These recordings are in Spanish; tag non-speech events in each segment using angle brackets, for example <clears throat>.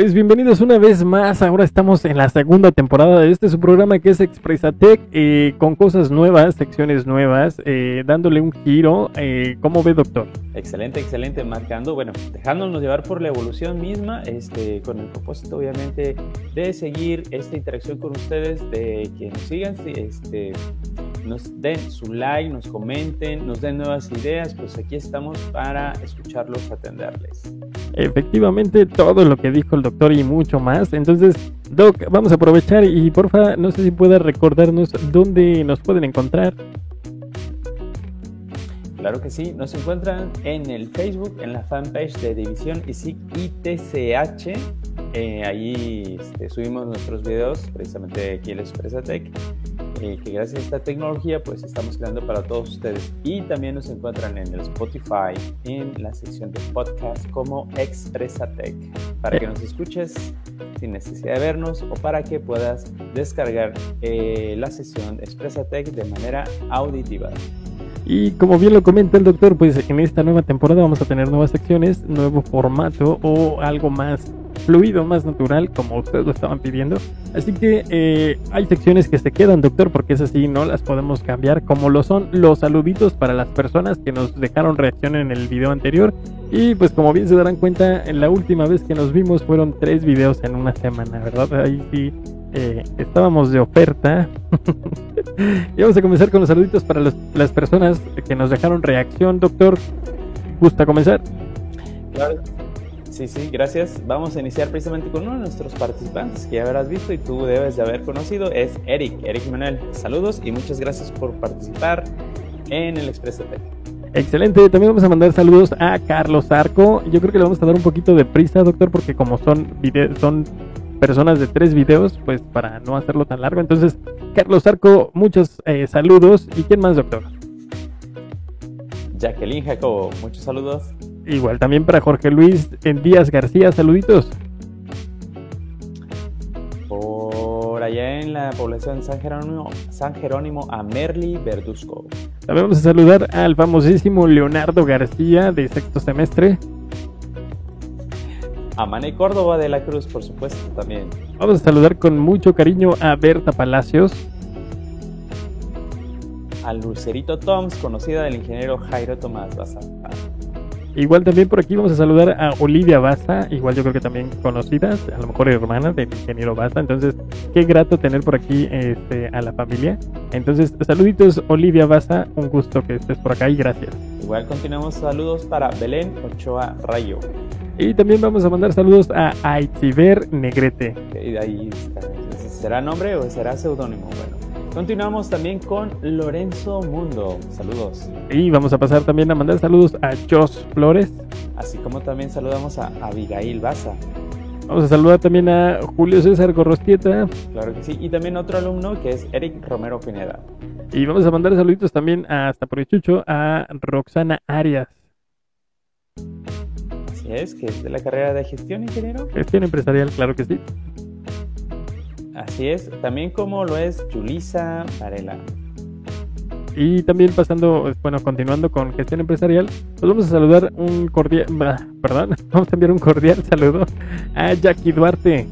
Pues bienvenidos una vez más. Ahora estamos en la segunda temporada de este su programa que es Expresatec, eh, con cosas nuevas, secciones nuevas, eh, dándole un giro. Eh, ¿Cómo ve, doctor? Excelente, excelente, marcando, bueno, dejándonos llevar por la evolución misma, este, con el propósito, obviamente, de seguir esta interacción con ustedes, de que nos sigan, este, nos den su like, nos comenten, nos den nuevas ideas, pues aquí estamos para escucharlos, atenderles. Efectivamente, todo lo que dijo el doctor y mucho más. Entonces, Doc, vamos a aprovechar y porfa, no sé si pueda recordarnos dónde nos pueden encontrar. Claro que sí, nos encuentran en el Facebook, en la fanpage de División ITCH. Eh, ahí este, subimos nuestros videos, precisamente aquí el Expresatec, eh, que gracias a esta tecnología pues estamos creando para todos ustedes. Y también nos encuentran en el Spotify, en la sección de podcast como Expresatec, para que nos escuches sin necesidad de vernos o para que puedas descargar eh, la sesión Expresatec de manera auditiva. Y como bien lo comenta el doctor, pues en esta nueva temporada vamos a tener nuevas secciones, nuevo formato o algo más fluido, más natural, como ustedes lo estaban pidiendo. Así que eh, hay secciones que se quedan, doctor, porque es así, no las podemos cambiar, como lo son los saluditos para las personas que nos dejaron reacción en el video anterior. Y pues como bien se darán cuenta, en la última vez que nos vimos fueron tres videos en una semana, ¿verdad? Ahí sí eh, estábamos de oferta. <laughs> y vamos a comenzar con los saluditos para las personas que nos dejaron reacción. Doctor, ¿gusta comenzar? Claro. Sí, sí, gracias. Vamos a iniciar precisamente con uno de nuestros participantes que ya habrás visto y tú debes de haber conocido. Es Eric, Eric Manuel. Saludos y muchas gracias por participar en el Expreso Excelente, también vamos a mandar saludos a Carlos Arco. Yo creo que le vamos a dar un poquito de prisa, doctor, porque como son, son personas de tres videos, pues para no hacerlo tan largo. Entonces, Carlos Arco, muchos eh, saludos. ¿Y quién más, doctor? Jacqueline Jacobo, muchos saludos. Igual también para Jorge Luis en Díaz García, saluditos. Por allá en la población San Jerónimo, San Jerónimo a Merly Verduzco. También vamos a saludar al famosísimo Leonardo García de sexto semestre a Mané Córdoba de la Cruz, por supuesto, también. Vamos a saludar con mucho cariño a Berta Palacios. A Lucerito Toms, conocida del ingeniero Jairo Tomás Baza. Igual también por aquí vamos a saludar a Olivia Baza, igual yo creo que también conocida, a lo mejor hermana del ingeniero Baza. Entonces, qué grato tener por aquí este, a la familia. Entonces, saluditos Olivia Baza, un gusto que estés por acá y gracias. Igual continuamos saludos para Belén Ochoa Rayo. Y también vamos a mandar saludos a Aitziber Negrete. ahí ¿Será nombre o será seudónimo? Bueno. Continuamos también con Lorenzo Mundo. Saludos. Y vamos a pasar también a mandar saludos a Jos Flores. Así como también saludamos a Abigail Baza. Vamos a saludar también a Julio César Gorrostieta. Claro que sí. Y también otro alumno que es Eric Romero Pineda. Y vamos a mandar saluditos también hasta por el chucho a Roxana Arias es, que es de la carrera de gestión, ingeniero. Gestión empresarial, claro que sí. Así es, también como lo es Julisa Varela. Y también pasando, bueno, continuando con gestión empresarial, pues vamos a saludar un cordial, perdón, <laughs> vamos a enviar un cordial saludo a Jackie Duarte.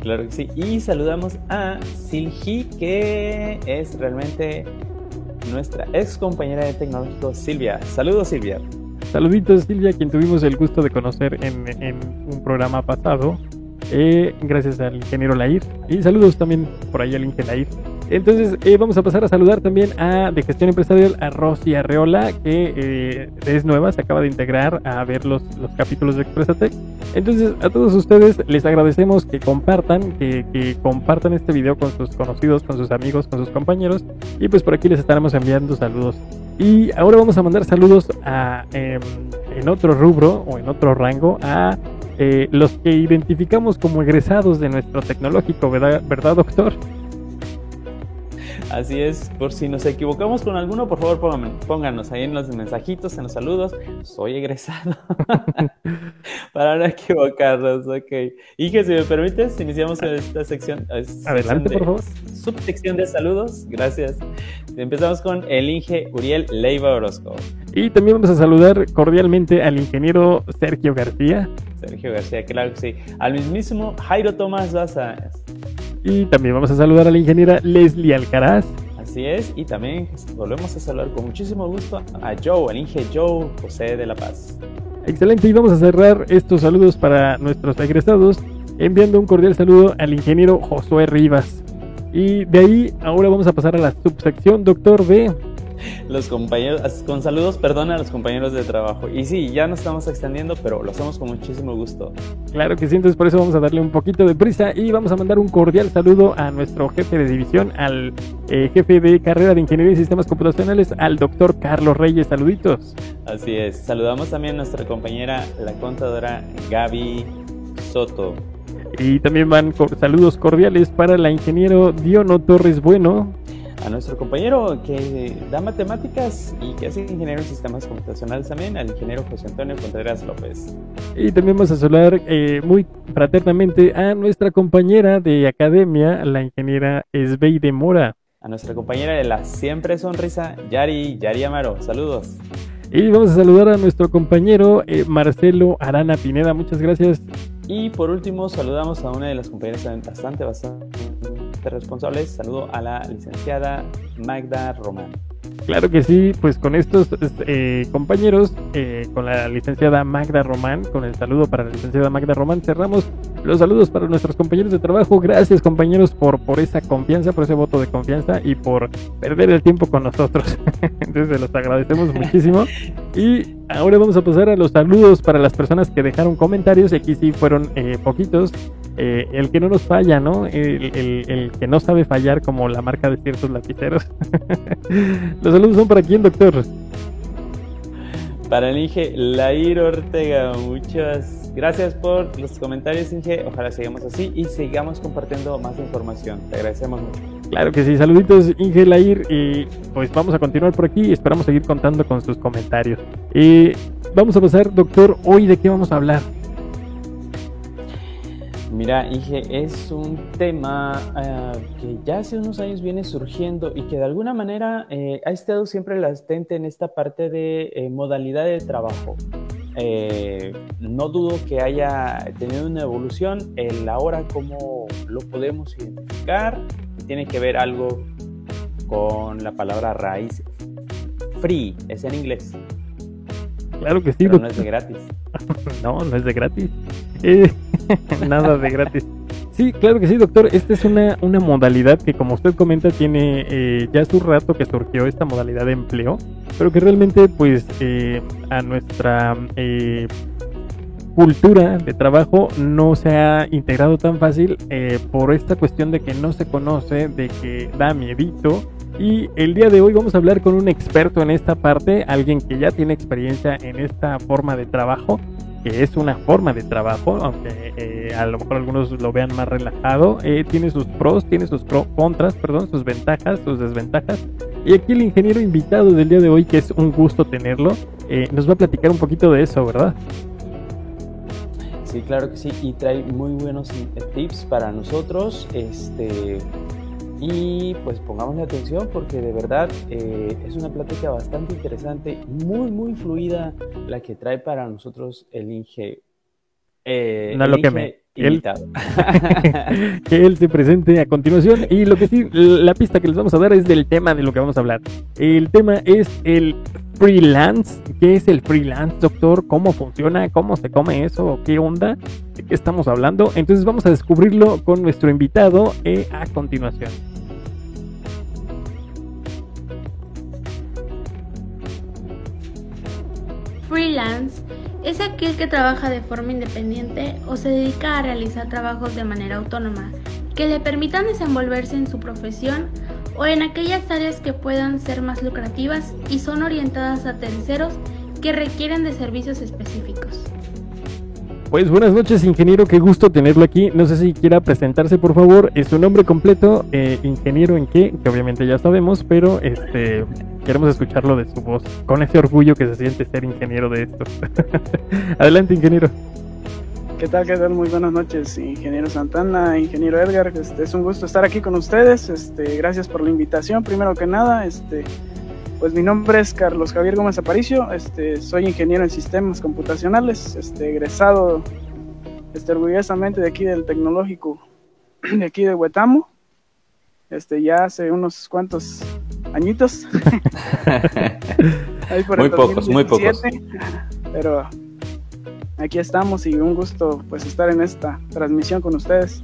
Claro que sí, y saludamos a Silgi, que es realmente nuestra ex compañera de tecnológico Silvia. Saludos Silvia. Saluditos Silvia, quien tuvimos el gusto de conocer en, un programa pasado. Eh, gracias al ingeniero Lair. Y saludos también por ahí al ingeniero Lair. Entonces eh, vamos a pasar a saludar también a de gestión empresarial a Rosy Arreola, que eh, es nueva, se acaba de integrar a ver los, los capítulos de Expresatec. Entonces a todos ustedes les agradecemos que compartan, que, que, compartan este video con sus conocidos, con sus amigos, con sus compañeros. Y pues por aquí les estaremos enviando saludos y ahora vamos a mandar saludos a, em, en otro rubro o en otro rango a eh, los que identificamos como egresados de nuestro tecnológico, ¿verdad, ¿verdad doctor? Así es, por si nos equivocamos con alguno, por favor pónganos ahí en los mensajitos, en los saludos. Soy egresado. <laughs> Para no equivocarnos, ok. Y que si me permites, iniciamos esta sección. Adelante, por favor. Subsección de saludos, gracias. Empezamos con el Inge Uriel Leiva Orozco. Y también vamos a saludar cordialmente al ingeniero Sergio García. Sergio García, claro que sí. Al mismísimo Jairo Tomás Baza. Y también vamos a saludar a la ingeniera Leslie Alcaraz. Así es, y también volvemos a saludar con muchísimo gusto a Joe, al Inge Joe José de la Paz. Excelente, y vamos a cerrar estos saludos para nuestros egresados enviando un cordial saludo al ingeniero Josué Rivas. Y de ahí ahora vamos a pasar a la subsección Doctor B los compañeros, con saludos, perdón a los compañeros de trabajo. Y sí, ya nos estamos extendiendo, pero lo hacemos con muchísimo gusto. Claro que sí, entonces por eso vamos a darle un poquito de prisa y vamos a mandar un cordial saludo a nuestro jefe de división, al eh, jefe de carrera de Ingeniería y Sistemas Computacionales, al doctor Carlos Reyes. Saluditos. Así es. Saludamos también a nuestra compañera, la contadora Gaby Soto. Y también van saludos cordiales para la ingeniero Diono Torres Bueno, a nuestro compañero que da matemáticas y que hace ingeniero en sistemas computacionales también, al ingeniero José Antonio Contreras López. Y también vamos a saludar eh, muy fraternamente a nuestra compañera de academia, la ingeniera Esbeide Mora. A nuestra compañera de la siempre sonrisa, Yari, Yari Amaro. Saludos. Y vamos a saludar a nuestro compañero eh, Marcelo Arana Pineda. Muchas gracias. Y por último, saludamos a una de las compañeras bastante, bastante responsables. Saludo a la licenciada Magda Román. Claro que sí, pues con estos eh, compañeros, eh, con la licenciada Magda Román, con el saludo para la licenciada Magda Román, cerramos los saludos para nuestros compañeros de trabajo. Gracias compañeros por, por esa confianza, por ese voto de confianza y por perder el tiempo con nosotros. <laughs> Entonces los agradecemos <laughs> muchísimo. Y ahora vamos a pasar a los saludos para las personas que dejaron comentarios. Aquí sí fueron eh, poquitos. Eh, el que no nos falla, ¿no? El, que no sabe fallar como la marca de ciertos lapiceros. <laughs> Los saludos son para quién, doctor. Para el Inge Lair Ortega, muchas gracias por los comentarios, Inge. Ojalá sigamos así y sigamos compartiendo más información. Te agradecemos mucho. Claro que sí, saluditos Inge Lair y pues vamos a continuar por aquí y esperamos seguir contando con sus comentarios. Y vamos a pasar, doctor, hoy de qué vamos a hablar. Mira, Inge, es un tema eh, que ya hace unos años viene surgiendo y que de alguna manera eh, ha estado siempre latente en esta parte de eh, modalidad de trabajo. no dudo que haya tenido una evolución. El ahora cómo lo podemos identificar tiene que ver algo con la palabra raíz free, es en inglés. Claro que sí. Pero no es de gratis. <laughs> no, no es de gratis. <laughs> Nada de gratis. Sí, claro que sí, doctor. Esta es una, una modalidad que, como usted comenta, tiene eh, ya su rato que surgió esta modalidad de empleo, pero que realmente, pues, eh, a nuestra eh, cultura de trabajo no se ha integrado tan fácil por esta cuestión de que no se conoce, de que da miedito. Y el día de hoy vamos a hablar con un experto en esta parte, alguien que ya tiene experiencia en esta forma de trabajo que es una forma de trabajo, aunque eh, a lo mejor algunos lo vean más relajado, eh, tiene sus pros, tiene sus contras, perdón, sus ventajas, sus desventajas. Y aquí el ingeniero invitado del día de hoy, que es un gusto tenerlo, eh, nos va a platicar un poquito de eso, ¿verdad? Sí, claro que sí, y trae muy buenos tips para nosotros. Este, y pues pongamos atención porque de verdad eh, es una plática bastante interesante, muy, muy fluida la que trae para nosotros el Inge. Eh, no lo que me. Invitado. <laughs> que él se presente a continuación. Y lo que sí, la pista que les vamos a dar es del tema de lo que vamos a hablar. El tema es el freelance. ¿Qué es el freelance, doctor? ¿Cómo funciona? ¿Cómo se come eso? ¿Qué onda? ¿De qué estamos hablando? Entonces vamos a descubrirlo con nuestro invitado eh, a continuación. Freelance es aquel que trabaja de forma independiente o se dedica a realizar trabajos de manera autónoma que le permitan desenvolverse en su profesión o en aquellas áreas que puedan ser más lucrativas y son orientadas a terceros que requieren de servicios específicos. Pues buenas noches, ingeniero, qué gusto tenerlo aquí. No sé si quiera presentarse, por favor. Es su nombre completo, eh, ingeniero en qué, que obviamente ya sabemos, pero este queremos escucharlo de su voz, con ese orgullo que se siente ser ingeniero de esto. <laughs> Adelante, ingeniero. ¿Qué tal? ¿Qué tal? Muy buenas noches, ingeniero Santana, ingeniero Edgar. Este, es un gusto estar aquí con ustedes. Este, gracias por la invitación. Primero que nada, este, pues mi nombre es Carlos Javier Gómez Aparicio. Este, soy ingeniero en sistemas computacionales, este, egresado este, orgullosamente de aquí del tecnológico <clears throat> de aquí de Huetamo. Este, ya hace unos cuantos añitos. <laughs> <laughs> muy pocos, muy pocos. Pero aquí estamos y un gusto pues estar en esta transmisión con ustedes.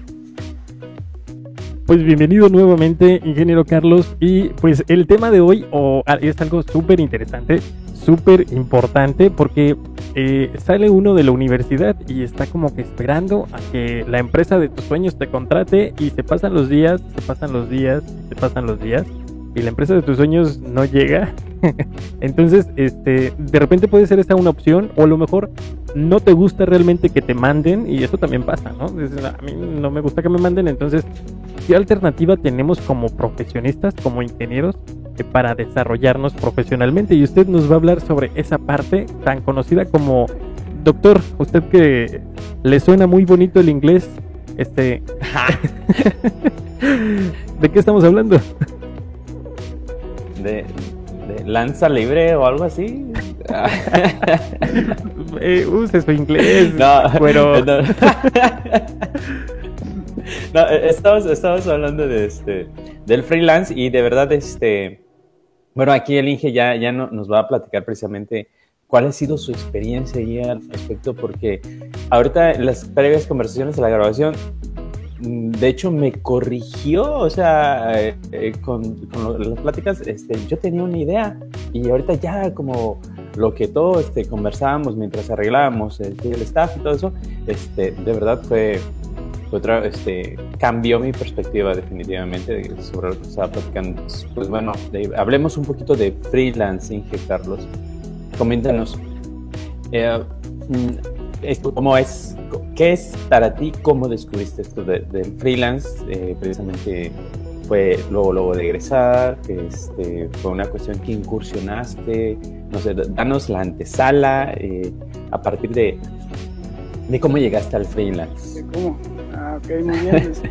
Pues bienvenido nuevamente, ingeniero Carlos. Y pues el tema de hoy oh, es algo súper interesante, súper importante, porque eh, sale uno de la universidad y está como que esperando a que la empresa de tus sueños te contrate y se pasan los días, se pasan los días, se pasan los días y la empresa de tus sueños no llega, <laughs> entonces este, de repente puede ser esta una opción o a lo mejor no te gusta realmente que te manden y eso también pasa, ¿no? A mí no me gusta que me manden, entonces, ¿qué alternativa tenemos como profesionistas, como ingenieros, eh, para desarrollarnos profesionalmente? Y usted nos va a hablar sobre esa parte tan conocida como, doctor, usted que le suena muy bonito el inglés, este... <laughs> <laughs> ¿De qué estamos hablando? De, lanza libre o algo así. <laughs> eh, use su inglés. No, pero. <laughs> <laughs> No, eh, estamos, estamos hablando de este, del freelance y de verdad, este, bueno, aquí el Inge ya, ya no, nos va a platicar precisamente cuál ha sido su experiencia ahí al respecto, porque ahorita en las previas conversaciones de la grabación de hecho me corrigió, o sea, eh, eh, con, las pláticas, este, yo tenía una idea y ahorita ya como lo que todos este, conversábamos mientras arreglábamos el, el, staff y todo eso, este, de verdad fue, otra, este, cambió mi perspectiva definitivamente sobre lo que estaba platicando. Pues bueno, hablemos un poquito de freelancing, Carlos. Coméntanos. Eh, mm, ¿Cómo es ¿Qué es para ti? ¿Cómo descubriste esto del freelance? Eh, precisamente fue luego, luego de egresar, este, fue una cuestión que incursionaste, no sé, danos la antesala eh, a partir de, de cómo llegaste al freelance. ¿Cómo? Ah, ok, muy bien. <laughs> Este,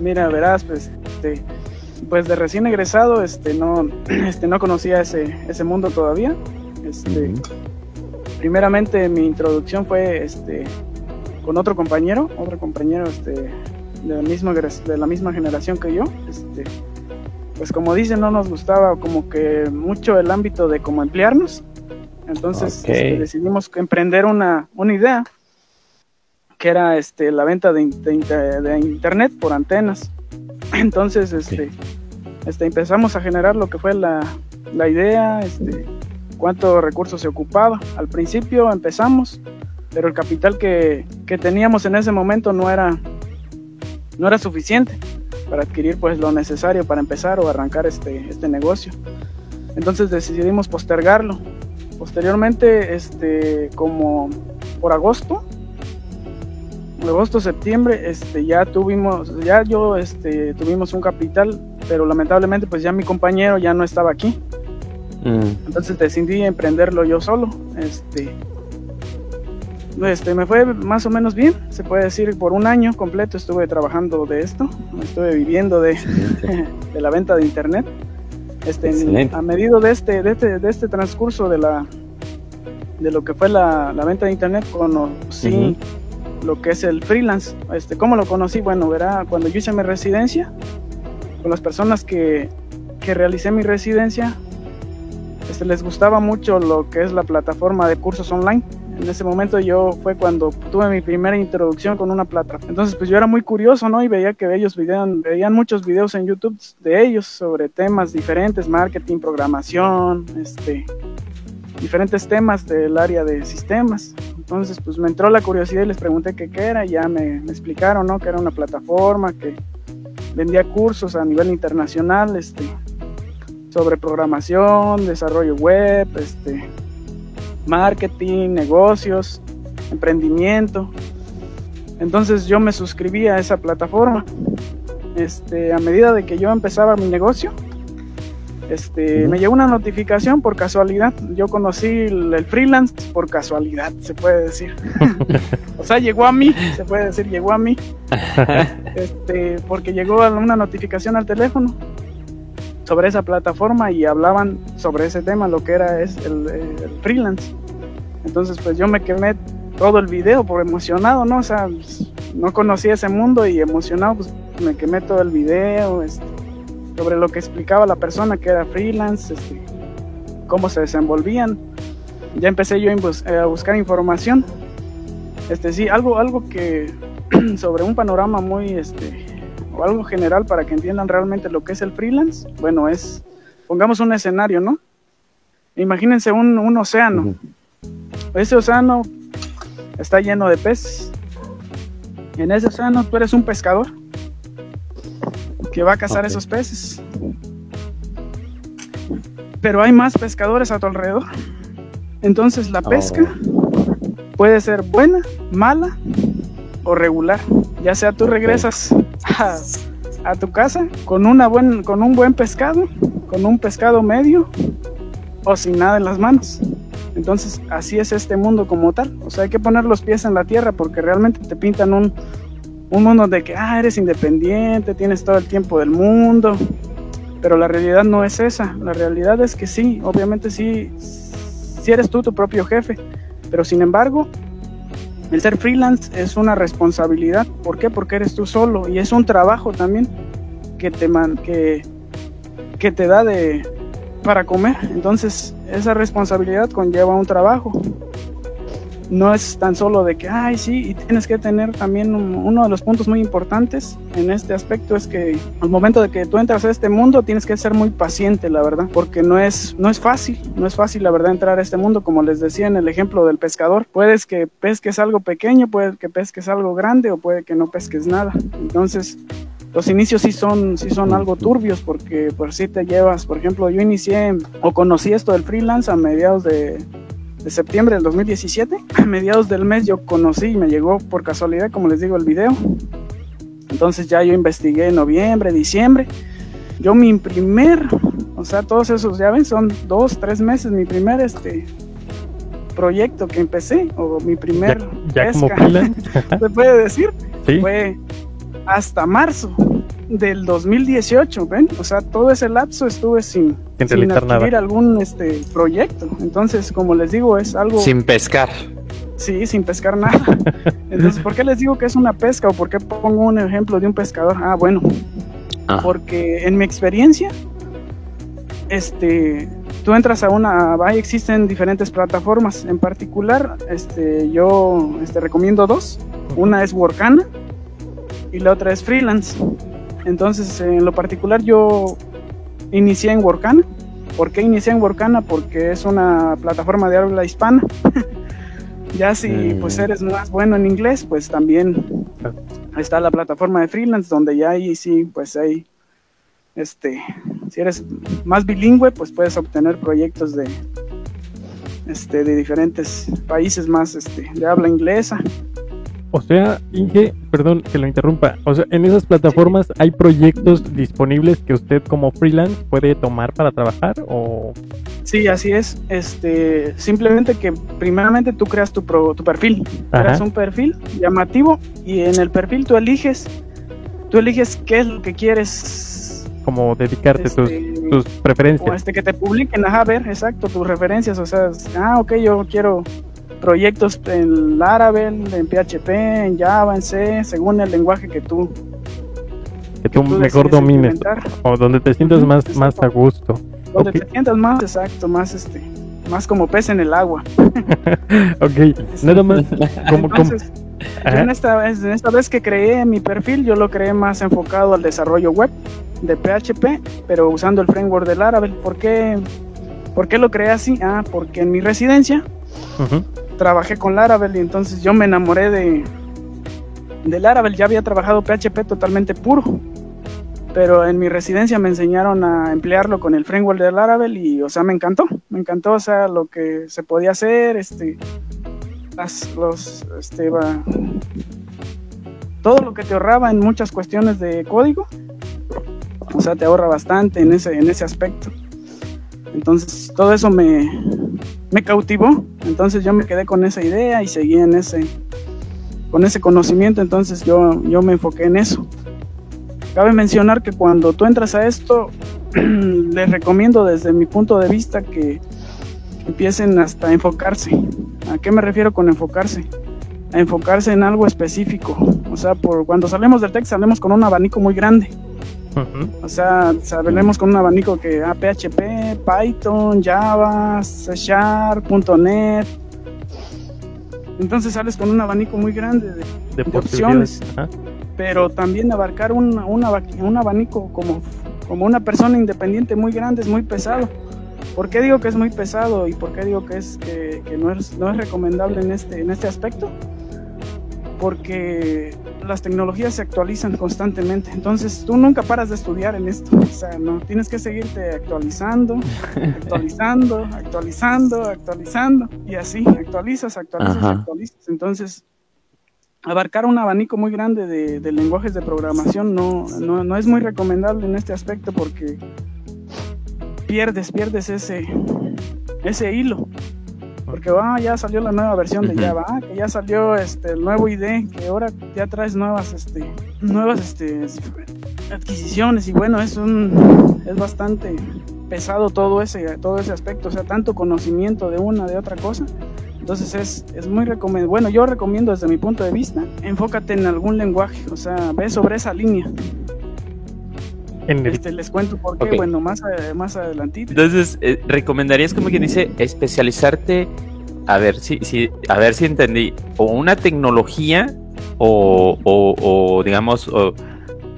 mira, verás, pues, este, pues de recién egresado, este, no, <clears throat> este, no conocía ese, ese mundo todavía. Este, Primeramente mi introducción fue este, con otro compañero, otro compañero este, de, la misma, de la misma generación que yo. Este, pues como dicen, no nos gustaba como que mucho el ámbito de cómo emplearnos. Entonces este, decidimos emprender una, una, idea que era este, la venta de, de, internet por antenas. <clears throat> Entonces este, este, empezamos a generar lo que fue la, la idea, este, cuántos recursos se ocupaba. Al principio empezamos pero el capital que, teníamos en ese momento no era, no era suficiente para adquirir pues lo necesario para empezar o arrancar este, este negocio. Entonces decidimos postergarlo. Posteriormente, este, como por agosto, agosto, septiembre, este, ya tuvimos, ya yo este, tuvimos un capital, pero lamentablemente pues ya mi compañero ya no estaba aquí. Mm. Entonces decidí emprenderlo yo solo. Este, este, me fue más o menos bien, se puede decir, por un año completo estuve trabajando de esto, estuve viviendo de, <laughs> de la venta de internet. Este, a medida de este, de este, de este transcurso de la de lo que fue la, la venta de internet conocí lo que es el freelance. Este, ¿Cómo lo conocí? Bueno, verá, cuando yo hice mi residencia, con las personas que, que realicé mi residencia, este, les gustaba mucho lo que es la plataforma de cursos online en ese momento yo fue cuando tuve mi primera introducción con una plataforma. Entonces pues yo era muy curioso, ¿no? Y veía que ellos veían, veían muchos videos en YouTube de ellos sobre temas diferentes, marketing, programación, este, diferentes temas del área de sistemas. Entonces pues me entró la curiosidad y les pregunté qué, era y ya me, me explicaron, ¿no? Que era una plataforma que vendía cursos a nivel internacional, este, sobre programación, desarrollo web, este, marketing, negocios. emprendimiento. Entonces yo me suscribí a esa plataforma. Este, a medida de que yo empezaba mi negocio, este, me llegó una notificación por casualidad. Yo conocí el, freelance por casualidad, se puede decir. <laughs> o sea, llegó a mí, se puede decir, llegó a mí. <laughs> este, porque llegó una notificación al teléfono sobre esa plataforma y hablaban sobre ese tema, lo que era es el, freelance. Entonces, pues yo me quemé todo el video por emocionado, ¿no? O sea, no conocía ese mundo y emocionado, pues me quemé todo el video. Este, sobre lo que explicaba la persona que era freelance, este, cómo se desenvolvían. Ya empecé yo a buscar información. Este sí, algo, algo que <clears throat> sobre un panorama muy este o algo general para que entiendan realmente lo que es el freelance. Bueno, es pongamos un escenario, ¿no? Imagínense un, un océano. Ese océano está lleno de peces. En ese océano tú eres un pescador que va a cazar esos peces. Pero hay más pescadores a tu alrededor. Entonces la pesca oh. puede ser buena, mala o regular. Ya sea tú regresas a, tu casa con, una buen, con un buen pescado, con un pescado medio o sin nada en las manos. Entonces así es este mundo como tal. O sea, hay que poner los pies en la tierra porque realmente te pintan un, un mundo de que, ah, eres independiente, tienes todo el tiempo del mundo, pero la realidad no es esa, la realidad es que sí, obviamente sí, sí eres tú tu propio jefe, pero sin embargo, el ser freelance es una responsabilidad, ¿por qué? Porque eres tú solo y es un trabajo también que te, man, que, que te da de, para comer, entonces esa responsabilidad conlleva un trabajo no es tan solo de que, ay, sí, y tienes que tener también uno de los puntos muy importantes en este aspecto es que al momento de que tú entras a este mundo tienes que ser muy paciente, la verdad, porque no es, no es fácil, no es fácil, la verdad, entrar a este mundo, como les decía en el ejemplo del pescador. Puedes que pesques algo pequeño, puede que pesques algo grande o puede que no pesques nada. Entonces, los inicios sí son, sí son algo turbios porque por si te llevas, por ejemplo, yo inicié o conocí esto del freelance a mediados de de septiembre del 2017. A <clears throat> mediados del mes yo conocí y me llegó por casualidad, como les digo, el video. Entonces ya yo investigué en noviembre, diciembre. Yo mi primer, o sea, todos esos, ya ven, son dos, tres meses, mi primer este proyecto que empecé, o mi primer ya, pesca, <laughs> se puede decir, fue hasta marzo del 2018, ¿ven? O sea, todo ese lapso estuve sin, sin, adquirir algún este, proyecto. Entonces, como les digo, es algo... Sin pescar. Sí, sin pescar nada. <laughs> Entonces, ¿por qué les digo que es una pesca o por qué pongo un ejemplo de un pescador? Ah, bueno, ah. porque en mi experiencia, este, tú entras a una, ahí existen diferentes plataformas. En particular, este, yo este, recomiendo dos. Una es Workana y la otra es Freelance. Entonces, en lo particular, yo inicié en Workana. ¿Por qué inicié en Workana? Porque es una plataforma de habla hispana. <laughs> ya si mm. pues eres más bueno en inglés, pues también está la plataforma de freelance donde ya ahí sí, pues hay, este, si eres más bilingüe, pues puedes obtener proyectos de, este, de diferentes países más, este, de habla inglesa. O sea, Inge, perdón que lo interrumpa. O sea, en esas plataformas hay proyectos disponibles que usted como freelance puede tomar para trabajar o Sí, así es. Este, simplemente que primeramente tú creas tu, tu perfil, creas un perfil llamativo y en el perfil tú eliges tú eliges qué es lo que quieres como dedicarte tus, este, tus preferencias. O este que te publiquen, ajá, a ver, exacto, tus referencias, o sea, ah, ok, yo quiero proyectos en Laravel, en PHP, en Java, en C, según el lenguaje que tú que tú, mejor domines o donde te sientas más más a gusto. Donde te sientas más exacto, más este más como pez en el agua. <laughs> ok, nada más como, Entonces, en esta, vez, en esta vez que creé mi perfil, yo lo creé más enfocado al desarrollo web de PHP, pero usando el framework de Laravel. ¿Por qué, ¿Por qué lo creé así? Ah, porque en mi residencia trabajé con Laravel y entonces yo me enamoré de, de Laravel. Ya había trabajado PHP totalmente puro, pero en mi residencia me enseñaron a emplearlo con el framework de Laravel y, o sea, me encantó, me encantó, o sea, lo que se podía hacer, este, los, este, va, todo lo que te ahorraba en muchas cuestiones de código, o sea, te ahorra bastante en ese, en ese aspecto. Entonces, todo eso me, me cautivó. Entonces, yo me quedé con esa idea y seguí en ese, con ese conocimiento. Entonces, yo, yo me enfoqué en eso. Cabe mencionar que cuando tú entras a esto, <clears throat> les recomiendo desde mi punto de vista que empiecen hasta a enfocarse. ¿A qué me refiero con enfocarse? A enfocarse en algo específico. O sea, por cuando salimos del tech salimos con un abanico muy grande. O sea, salimos con un abanico que ah, PHP, Python, Java, C Sharp, .NET. Entonces sales con un abanico muy grande de, opciones. Pero también abarcar un, un abanico como, como una persona independiente muy grande es muy pesado. ¿Por qué digo que es muy pesado y por qué digo que, es, que, no, es, no es recomendable en este, en este aspecto? Porque las tecnologías se actualizan constantemente, entonces tú nunca paras de estudiar en esto, o sea, no tienes que seguirte actualizando, <laughs> actualizando, actualizando, actualizando y así, actualizas, actualizas, actualizas. Entonces, abarcar un abanico muy grande de, de lenguajes de programación no, no, no es muy recomendable en este aspecto porque pierdes, pierdes ese, ese hilo. Porque ah, ya salió la nueva versión de Java, ah, que ya salió este, el nuevo ID, que ahora ya traes nuevas, este, nuevas este, adquisiciones y bueno, es, un, es bastante pesado todo ese, todo ese aspecto, o sea, tanto conocimiento de una, de otra cosa. Entonces es, es muy recomendable. Bueno, yo recomiendo desde mi punto de vista, enfócate en algún lenguaje, o sea, ve sobre esa línea. Este, les cuento por qué, bueno, más, más adelantito. Entonces, eh, ¿recomendarías como quien dice especializarte, a ver si, si, a ver si entendí, o una tecnología o, o, digamos, o,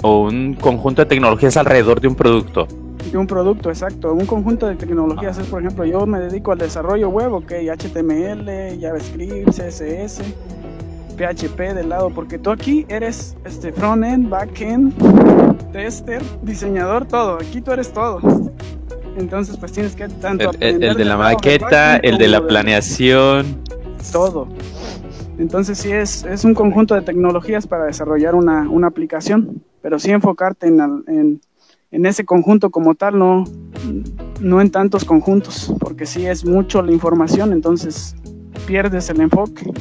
un conjunto de tecnologías alrededor de un producto? De un producto, exacto. Un conjunto de tecnologías es, por ejemplo, yo me dedico al desarrollo web, ok, HTML, JavaScript, CSS PHP del lado, porque tú aquí eres este frontend, backend, tester, diseñador, todo. Aquí tú eres todo. Entonces, pues tienes que tanto el, el de la maqueta, el de la planeación, todo. Entonces sí es, es un conjunto de tecnologías para desarrollar una, una aplicación, pero sí enfocarte en, en, en, ese conjunto como tal, no, no en tantos conjuntos, porque sí es mucho la información, entonces pierdes el enfoque.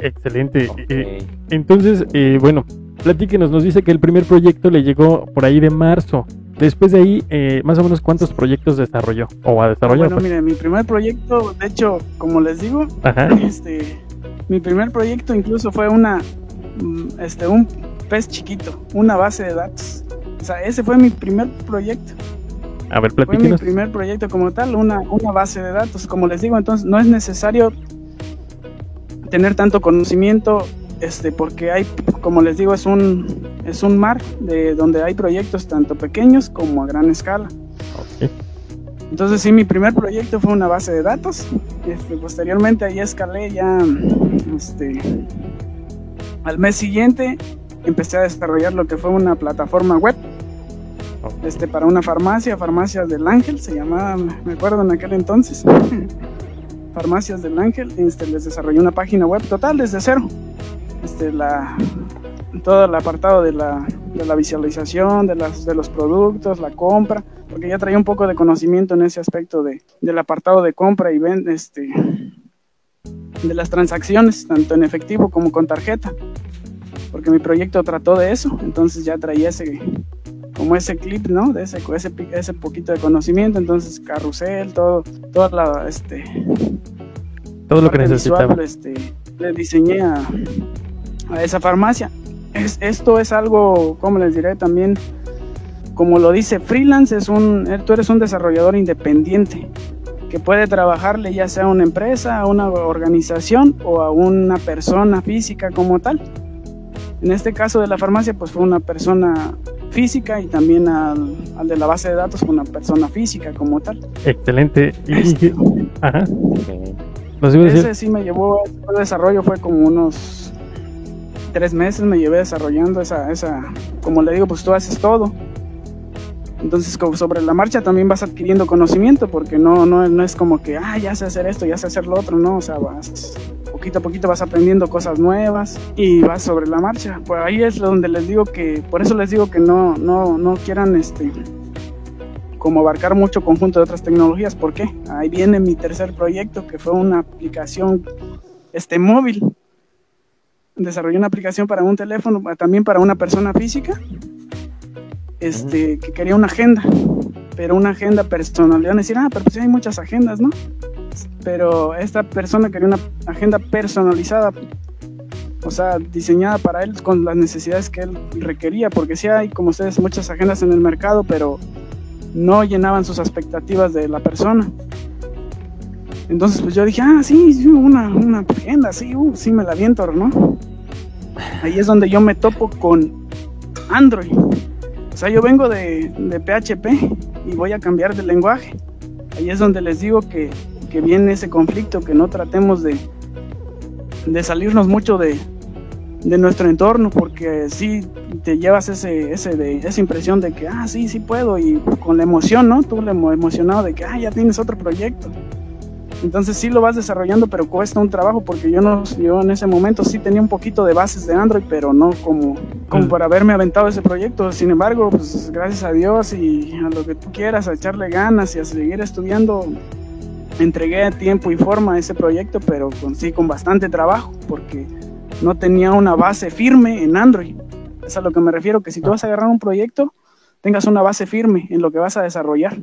Excelente. Eh, entonces, eh, bueno, platíquenos, nos dice que el primer proyecto le llegó por ahí de marzo. Después de ahí, eh, más o menos, ¿cuántos proyectos desarrolló o ha desarrollado? Bueno, mire, mi primer proyecto, de hecho, como les digo, este, mi primer proyecto incluso fue una, mm, este, un pez chiquito, una base de datos. O sea, ese fue mi primer proyecto. A ver, platíquenos. Fue mi primer proyecto como tal, una, una base de datos. Como les digo, entonces no es necesario tener tanto conocimiento, este, porque hay, como les digo, es un, es un mar de donde hay proyectos tanto pequeños como a gran escala. Entonces sí, mi primer proyecto fue una base de datos. Este, posteriormente ahí escalé ya, este, al mes siguiente empecé a desarrollar lo que fue una plataforma web. Este, para una farmacia, farmacia del Ángel, se llamaba, me acuerdo en aquel entonces. <laughs> Farmacias del Ángel, este, les desarrollé una página web total desde cero. Este, la, todo el apartado de la, de la visualización, de, las, de los productos, la compra, porque ya traía un poco de conocimiento en ese aspecto de, del apartado de compra y venta, este, de las transacciones, tanto en efectivo como con tarjeta, porque mi proyecto trató de eso, entonces ya traía ese, como ese clip, ¿no? De ese, ese, ese poquito de conocimiento, entonces carrusel, todo, toda la, este, todo lo que necesitaba. este, le diseñé a, a esa farmacia. Es, esto es algo, como les diré también, como lo dice freelance, es un, tú eres un desarrollador independiente que puede trabajarle ya sea a una empresa, a una organización o a una persona física como tal. En este caso de la farmacia, pues fue una persona física y también al, de la base de datos con una persona física como tal. Excelente. Este, ajá. Ese sí me llevó, el desarrollo fue como unos tres meses me llevé desarrollando esa, esa, como le digo, pues tú haces todo. Entonces, como sobre la marcha también vas adquiriendo conocimiento, porque no, no, no es como que, ah, ya sé hacer esto, ya sé hacer lo otro, no, o sea, vas poquito a poquito vas aprendiendo cosas nuevas y vas sobre la marcha. Pues ahí es donde les digo que, por eso les digo que no, no, no quieran este como abarcar mucho conjunto de otras tecnologías. ¿Por qué? Ahí viene mi tercer proyecto, que fue una aplicación este, móvil. Desarrollé una aplicación para un teléfono, también para una persona física, este, que quería una agenda, pero una agenda personal. Le van a decir, ah, pero pues hay muchas agendas, ¿no? Pero esta persona quería una agenda personalizada, o sea, diseñada para él con las necesidades que él requería, porque sí hay, como ustedes, muchas agendas en el mercado, pero no llenaban sus expectativas de la persona. Entonces, pues yo dije, ah, sí, una, agenda, sí, uh, sí me la viento, ¿no? Ahí es donde yo me topo con Android. O sea, yo vengo de, de PHP y voy a cambiar de lenguaje. Ahí es donde les digo que, que viene ese conflicto, que no tratemos de, de salirnos mucho de, de nuestro entorno, porque sí te llevas ese, ese de, esa impresión de que, ah, sí, sí puedo, y con la emoción, ¿no? Tú le emocionado de que, ah, ya tienes otro proyecto. Entonces sí lo vas desarrollando, pero cuesta un trabajo porque yo no, yo en ese momento sí tenía un poquito de bases de Android, pero no como, como mm. para haberme aventado ese proyecto. Sin embargo, pues gracias a Dios y a lo que tú quieras, a echarle ganas y a seguir estudiando, entregué tiempo y forma a ese proyecto, pero con, sí con bastante trabajo, porque no tenía una base firme en Android. Es a lo que me refiero, que si tú vas a agarrar un proyecto, tengas una base firme en lo que vas a desarrollar.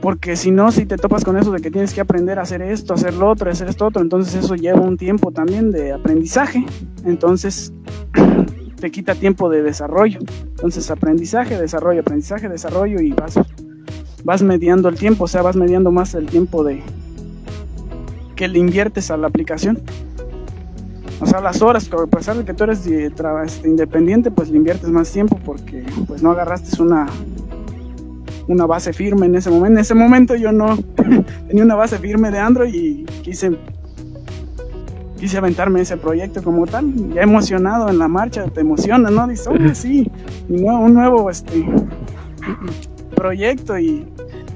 Porque si no, si te topas con eso de que tienes que aprender a hacer esto, hacer lo otro, hacer esto otro, entonces eso lleva un tiempo también de aprendizaje. Entonces <clears throat> te quita tiempo de desarrollo. Entonces aprendizaje, desarrollo, aprendizaje, desarrollo y vas, vas mediando el tiempo, o sea, vas mediando más el tiempo de que le inviertes a la aplicación. O sea, las horas, a pesar de que tú eres este, independiente, pues le inviertes más tiempo porque pues no agarraste una, una base firme en ese momento. En ese momento yo no <laughs> tenía una base firme de Android y quise quise aventarme ese proyecto como tal, ya emocionado en la marcha, te emociona, ¿no? Dices, sí, un nuevo este, proyecto y,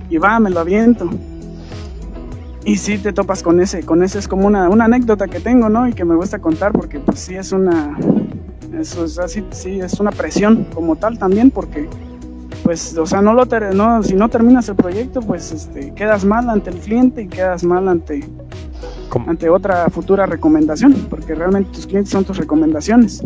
y va, me lo aviento. Y sí te topas con ese, con ese es como una, una anécdota que tengo, ¿no? Y que me gusta contar porque pues sí es una, eso es así, sí es una presión como tal también porque pues, o sea, no lo no, si no terminas el proyecto, pues este, quedas mal ante el cliente y quedas mal ante, ante otra futura recomendación, porque realmente tus clientes son tus recomendaciones.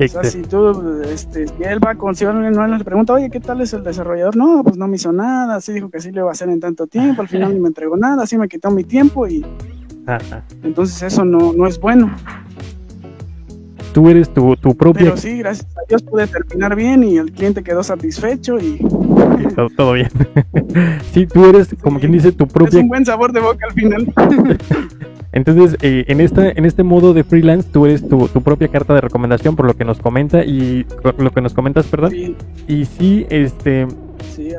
O sea, si tú, este, si él va con, si no le pregunta, oye, ¿qué tal es el desarrollador? No, pues no me hizo nada, sí dijo que sí lo iba a hacer en tanto tiempo, al final no me entregó nada, sí me quitó mi tiempo y <laughs> entonces eso no, no es bueno. Tú eres tu, tu propia... Pero sí, gracias a Dios pude terminar bien y el cliente quedó satisfecho y... <laughs> todo, todo, bien. <laughs> sí, tú eres, como quien dice, tu propia... Es un buen sabor de boca al final. <laughs> Entonces, eh, en, esta, en este modo de freelance, tú eres tu, tu, propia carta de recomendación por lo que nos comenta y lo que nos comentas, perdón. Y sí, este,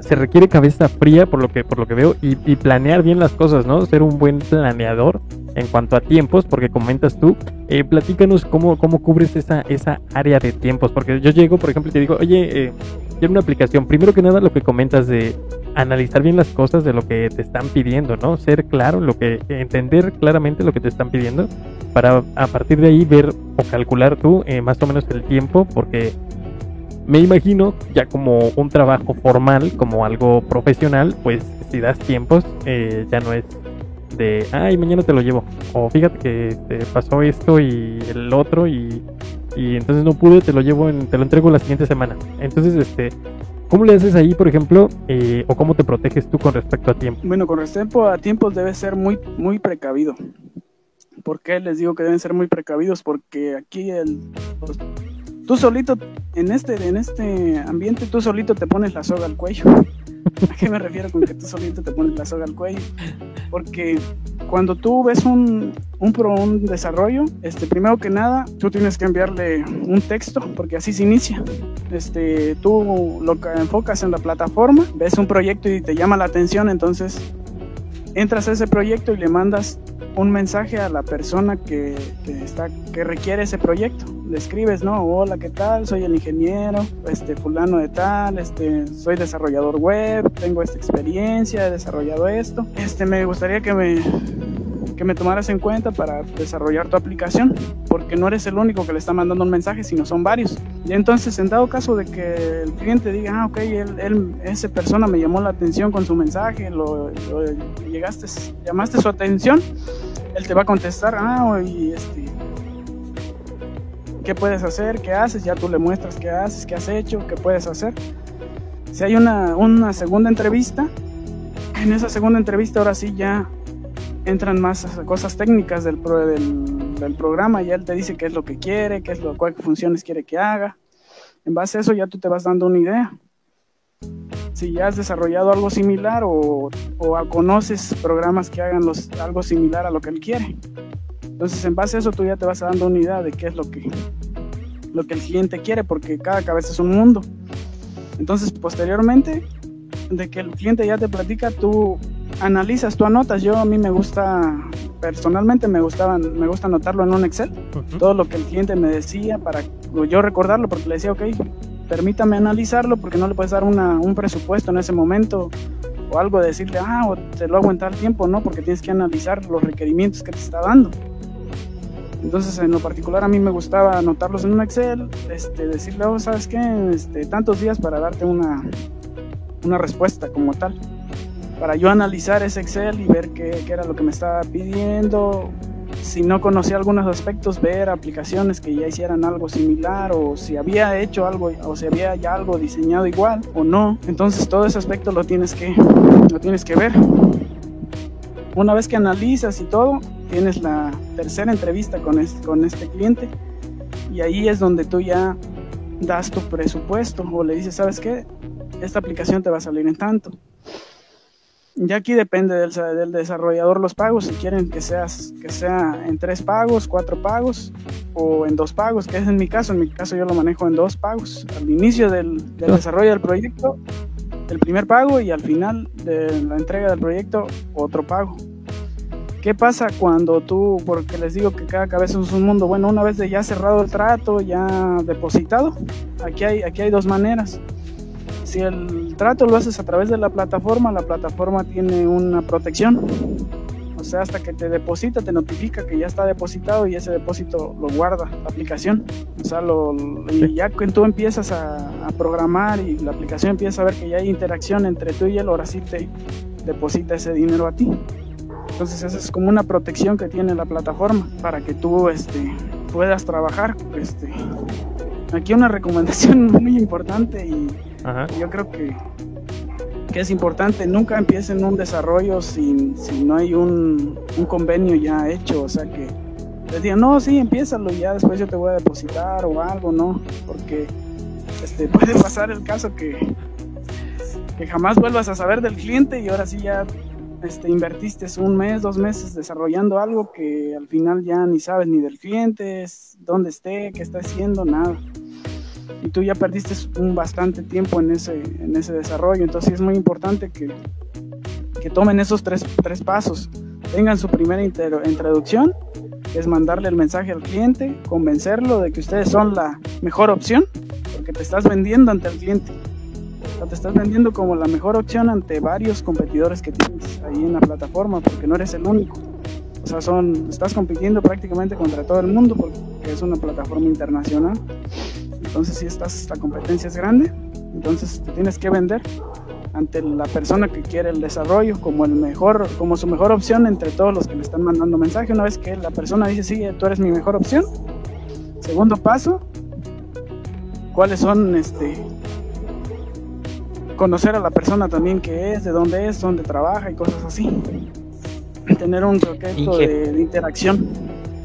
se requiere cabeza fría por lo que, por lo que veo y, y, planear bien las cosas, ¿no? Ser un buen planeador en cuanto a tiempos, porque comentas tú, eh, platícanos cómo, cómo cubres esa, esa área de tiempos, porque yo llego, por ejemplo, y te digo, oye, eh, quiero una aplicación. Primero que nada, lo que comentas de analizar bien las cosas de lo que te están pidiendo, ¿no? Ser claro, lo que entender claramente lo que te están pidiendo para a partir de ahí ver o calcular tú eh, más o menos el tiempo, porque me imagino ya como un trabajo formal, como algo profesional, pues si das tiempos eh, ya no es de, ay, mañana te lo llevo, o fíjate que te pasó esto y el otro y, y entonces no pude, te lo llevo, en, te lo entrego la siguiente semana. Entonces, este, ¿Cómo le haces ahí, por ejemplo, eh, o cómo te proteges tú con respecto a tiempo? Bueno, con respecto a tiempos debes ser muy, muy precavido. ¿Por qué les digo que deben ser muy precavidos? Porque aquí el, tú solito, en este, en este ambiente, tú solito te pones la soga al cuello. ¿A qué me refiero con que tú solito te pones la soga al cuello? Porque cuando tú ves un, un, pro, un desarrollo, este, primero que nada, tú tienes que enviarle un texto, porque así se inicia. Este, tú lo que enfocas en la plataforma, ves un proyecto y te llama la atención, entonces entras a ese proyecto y le mandas un mensaje a la persona que, está, que requiere ese proyecto. Le escribes, ¿no? Hola, ¿qué tal? Soy el ingeniero, este, fulano de tal, este, soy desarrollador web, tengo esta experiencia, he desarrollado esto. Este, me gustaría que me, que me tomaras en cuenta para desarrollar tu aplicación, porque no eres el único que le está mandando un mensaje, sino son varios. Y entonces, en dado caso de que el cliente diga, ah, ok, él, esa persona me llamó la atención con su mensaje, lo, llegaste, llamaste su atención, él te va a contestar, ah, y este, ¿qué puedes hacer? ¿Qué haces? Ya tú le muestras qué haces, qué has hecho, qué puedes hacer. Si hay una, una segunda entrevista, en esa segunda entrevista ahora sí ya entran más cosas técnicas del, del, programa y él te dice qué es lo que quiere, qué es lo, cuáles funciones quiere que haga. En base a eso ya tú te vas dando una idea. Si ya has desarrollado algo similar o, o conoces programas que hagan los, algo similar a lo que él quiere. Entonces en base a eso tú ya te vas dando una idea de qué es lo que, lo que el cliente quiere porque cada cabeza es un mundo. Entonces posteriormente de que el cliente ya te platica, tú analizas, tú anotas. Yo a mí me gusta, personalmente me gustaba, me gusta anotarlo en un Excel, todo lo que el cliente me decía para yo recordarlo, porque le decía, ok, permítame analizarlo, porque no le puedes dar una, un presupuesto en ese momento o algo de decirle, ah, o te lo hago en tal tiempo, no, porque tienes que analizar los requerimientos que te está dando. Entonces, en lo particular, a mí me gustaba anotarlos en un Excel, este, decirle, oh, ¿sabes qué? Este, tantos días para darte una, una respuesta como tal. Para yo analizar ese Excel y ver qué, qué, era lo que me estaba pidiendo. Si no conocía algunos aspectos, ver aplicaciones que ya hicieran algo similar o si había hecho algo o si había ya algo diseñado igual o no. Entonces todo ese aspecto lo tienes que, lo tienes que ver. Una vez que analizas y todo, tienes la tercera entrevista con este, con este cliente y ahí es donde tú ya das tu presupuesto o le dices, ¿sabes qué? Esta aplicación te va a salir en tanto. Ya aquí depende del, del, desarrollador los pagos, si quieren que, seas, que sea en tres pagos, cuatro pagos o en dos pagos, que es en mi caso, en mi caso yo lo manejo en dos pagos, al inicio del, del desarrollo del proyecto, el primer pago y al final de la entrega del proyecto, otro pago. ¿Qué pasa cuando tú, porque les digo que cada cabeza es un mundo, bueno, una vez de ya cerrado el trato, ya depositado, aquí hay, aquí hay dos maneras si el trato lo haces a través de la plataforma, la plataforma tiene una protección. O sea, hasta que te deposita, te notifica que ya está depositado y ese depósito lo guarda la aplicación. O sea, lo, y ya que tú empiezas a, programar y la aplicación empieza a ver que ya hay interacción entre tú y él, ahora sí te deposita ese dinero a ti. Entonces esa es como una protección que tiene la plataforma para que tú este, puedas trabajar. Este. Aquí una recomendación <laughs> muy importante y yo creo que, que, es importante, nunca empiecen un desarrollo si, si no hay un, un, convenio ya hecho, o sea que les digan, no, sí, empiézalo ya después yo te voy a depositar o algo, ¿no? Porque este, <laughs> puede pasar el caso que, que jamás vuelvas a saber del cliente y ahora sí ya este, invertiste un mes, dos meses desarrollando algo que al final ya ni sabes ni del cliente, dónde esté, qué está haciendo, nada y tú ya perdiste un bastante tiempo en ese, en ese desarrollo. Entonces es muy importante que, que tomen esos tres, tres pasos. Tengan su primera introducción, es mandarle el mensaje al cliente, convencerlo de que ustedes son la mejor opción, porque te estás vendiendo ante el cliente. O te estás vendiendo como la mejor opción ante varios competidores que tienes ahí en la plataforma, porque no eres el único. O sea, son, estás compitiendo prácticamente contra todo el mundo porque es una plataforma internacional. Entonces, si estás, la competencia es grande, entonces te tienes que vender ante la persona que quiere el desarrollo como el mejor, como su mejor opción entre todos los que le están mandando mensaje. Una vez que la persona dice, sí, tú eres mi mejor opción. Segundo paso, cuáles son, este, conocer a la persona también que es, de dónde es, dónde trabaja y cosas así. Tener un proyecto de, de interacción.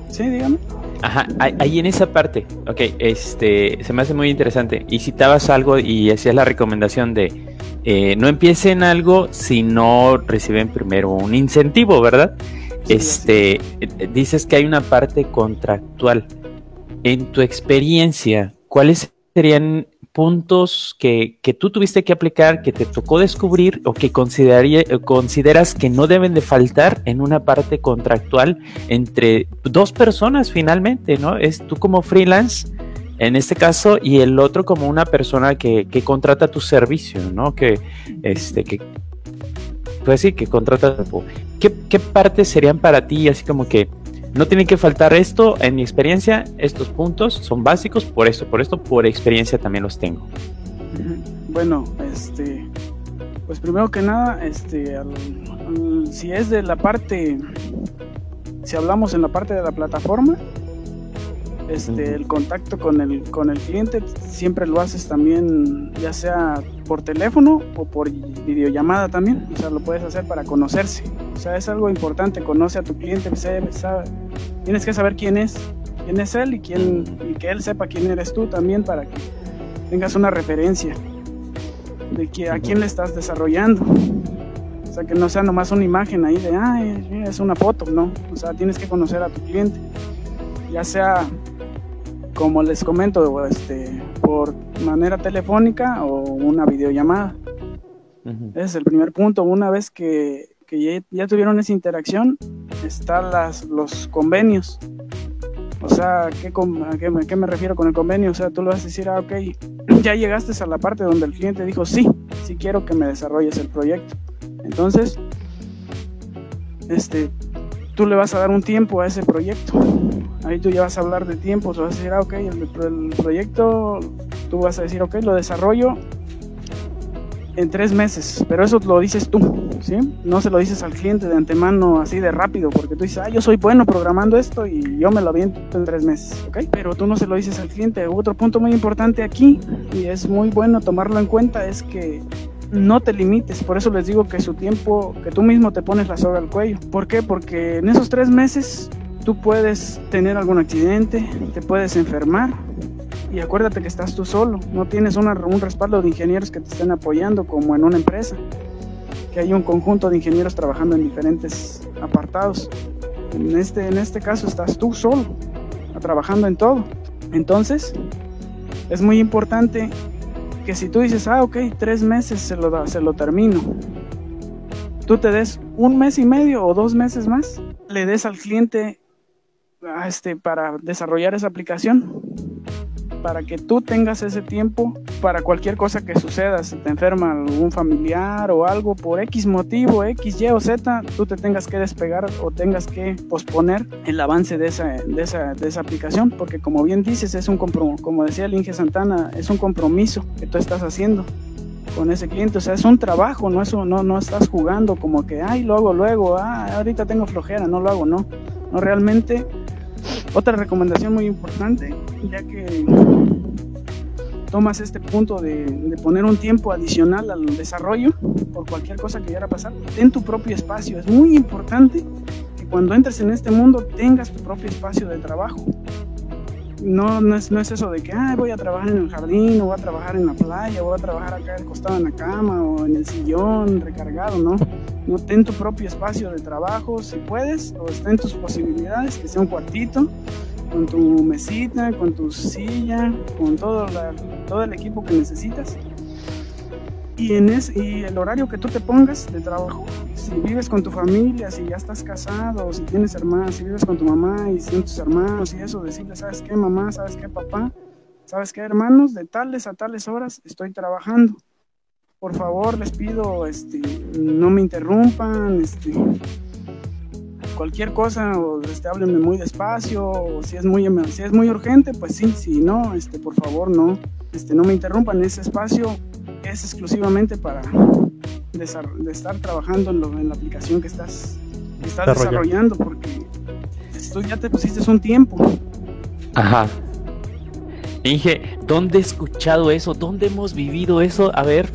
Sí, dígame. Ajá, ahí en esa parte, ok, este, se me hace muy interesante. Y citabas algo y hacías la recomendación de eh, no empiecen algo si no reciben primero un incentivo, ¿verdad? este, eh, dices que hay una parte contractual. En tu experiencia, ¿cuáles serían puntos que, que, tú tuviste que aplicar, que te tocó descubrir o que consideras que no deben de faltar en una parte contractual entre dos personas finalmente, ¿no? Es tú como freelance en este caso y el otro como una persona que, que contrata tu servicio, ¿no? Que, este, que pues sí, que contrata ¿Qué, ¿Qué partes serían para ti así como que no tiene que faltar esto, en mi experiencia, estos puntos son básicos por esto, por esto, por experiencia también los tengo. Bueno, este, pues primero que nada, este, si es de la parte, si hablamos en la parte de la plataforma, este, el contacto con el, con el cliente siempre lo haces también, ya sea por teléfono o por videollamada también. O sea, lo puedes hacer para conocerse. O sea, es algo importante, conoce a tu cliente, tienes que saber quién es, quién es él y, quién, y que él sepa quién eres tú también para que tengas una referencia de que, a quién le estás desarrollando. O sea, que no sea nomás una imagen ahí de, ah, es una foto, no. O sea, tienes que conocer a tu cliente. Ya sea como les comento, este, por manera telefónica o una videollamada. Ese es el primer punto. Una vez que, que ya, tuvieron esa interacción, están las, los convenios. O sea, ¿qué, a, qué, qué, me refiero con el convenio? O sea, tú le vas a decir, ah, ok, <clears throat> ya llegaste a la parte donde el cliente dijo, sí, sí quiero que me desarrolles el proyecto. Entonces, este, tú le vas a dar un tiempo a ese proyecto ahí tú ya vas a hablar de tiempo, tú vas a decir, ah, ok, el, proyecto, tú vas a decir, ok, lo desarrollo en tres meses, pero eso lo dices tú, ¿sí? No se lo dices al cliente de antemano así de rápido, porque tú dices, ah, yo soy bueno programando esto y yo me lo aviento en tres meses, ¿ok? Pero tú no se lo dices al cliente. Otro punto muy importante aquí, y es muy bueno tomarlo en cuenta, es que no te limites, por eso les digo que su tiempo, que tú mismo te pones la soga al cuello. ¿Por qué? Porque en esos tres meses tú puedes tener algún accidente, te puedes enfermar y acuérdate que estás tú solo, no tienes un respaldo de ingenieros que te estén apoyando como en una empresa, que hay un conjunto de ingenieros trabajando en diferentes apartados. En este, en este caso estás tú solo, trabajando en todo. Entonces, es muy importante que si tú dices, ah, ok, tres meses se lo, se lo termino, tú te des un mes y medio o dos meses más, le des al cliente este, para desarrollar esa aplicación, para que tú tengas ese tiempo para cualquier cosa que suceda, si te enferma algún familiar o algo por X motivo, X, Y o Z, tú te tengas que despegar o tengas que posponer el avance de esa, de esa, de esa aplicación, porque como bien dices, es un compromiso, como decía el Inge Santana, es un compromiso que tú estás haciendo con ese cliente, o sea, es un trabajo, no, eso, no, no estás jugando como que, ay, lo hago luego, ah, ahorita tengo flojera, no lo hago, no, no realmente otra recomendación muy importante, ya que tomas este punto de, poner un tiempo adicional al desarrollo por cualquier cosa que quiera pasar, ten tu propio espacio. Es muy importante que cuando entres en este mundo tengas tu propio espacio de trabajo. No, no, es, no es eso de que voy a trabajar en el jardín, o voy a trabajar en la playa, o voy a trabajar acá acostado en la cama, o en el sillón recargado, ¿no? No ten tu propio espacio de trabajo, si puedes, o está en tus posibilidades, que sea un cuartito, con tu mesita, con tu silla, con todo, todo el equipo que necesitas. Y, en es, y el horario que tú te pongas de trabajo, si vives con tu familia, si ya estás casado, si tienes hermanos, si vives con tu mamá y sin tus hermanos y eso, decirle, ¿sabes qué mamá? ¿Sabes qué papá? ¿Sabes qué hermanos? De tales a tales horas estoy trabajando. Por favor, les pido, este, no me interrumpan, este, cualquier cosa, o este, háblenme muy despacio, o si es muy, si es muy urgente, pues sí, si no, este, por favor, no, este, no me interrumpan, ese espacio es exclusivamente para de, estar trabajando en, la aplicación que estás, estás desarrollando, porque tú ya te pusiste un tiempo. Ajá. Inge, ¿dónde he escuchado eso? ¿Dónde hemos vivido eso? A ver.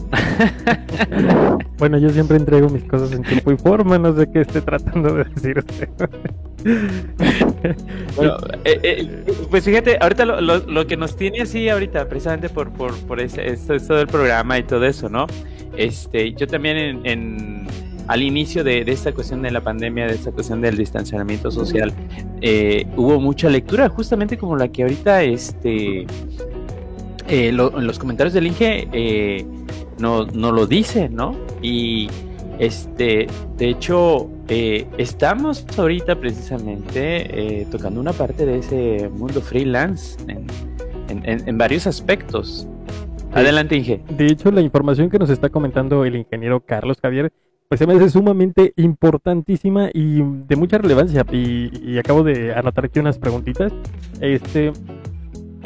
<laughs> bueno, yo siempre entrego mis cosas en tiempo y forma, no sé qué esté tratando de decir usted. <laughs> bueno, eh, eh, pues fíjate, ahorita lo, que nos tiene así ahorita, precisamente por, por, por esto, esto, del programa y todo eso, ¿no? Este, yo también en, al inicio de, esta cuestión de la pandemia, de esta cuestión del distanciamiento social, eh, hubo mucha lectura, justamente como la que ahorita, este, en los comentarios del Inge no, no lo dice, ¿no? Y este, de hecho, eh, estamos ahorita precisamente eh, tocando una parte de ese mundo freelance en, varios aspectos. Adelante, Inge. De hecho, la información que nos está comentando el ingeniero Carlos Javier pues se me hace sumamente importantísima y de mucha relevancia. Y, acabo de anotar aquí unas preguntitas. Este,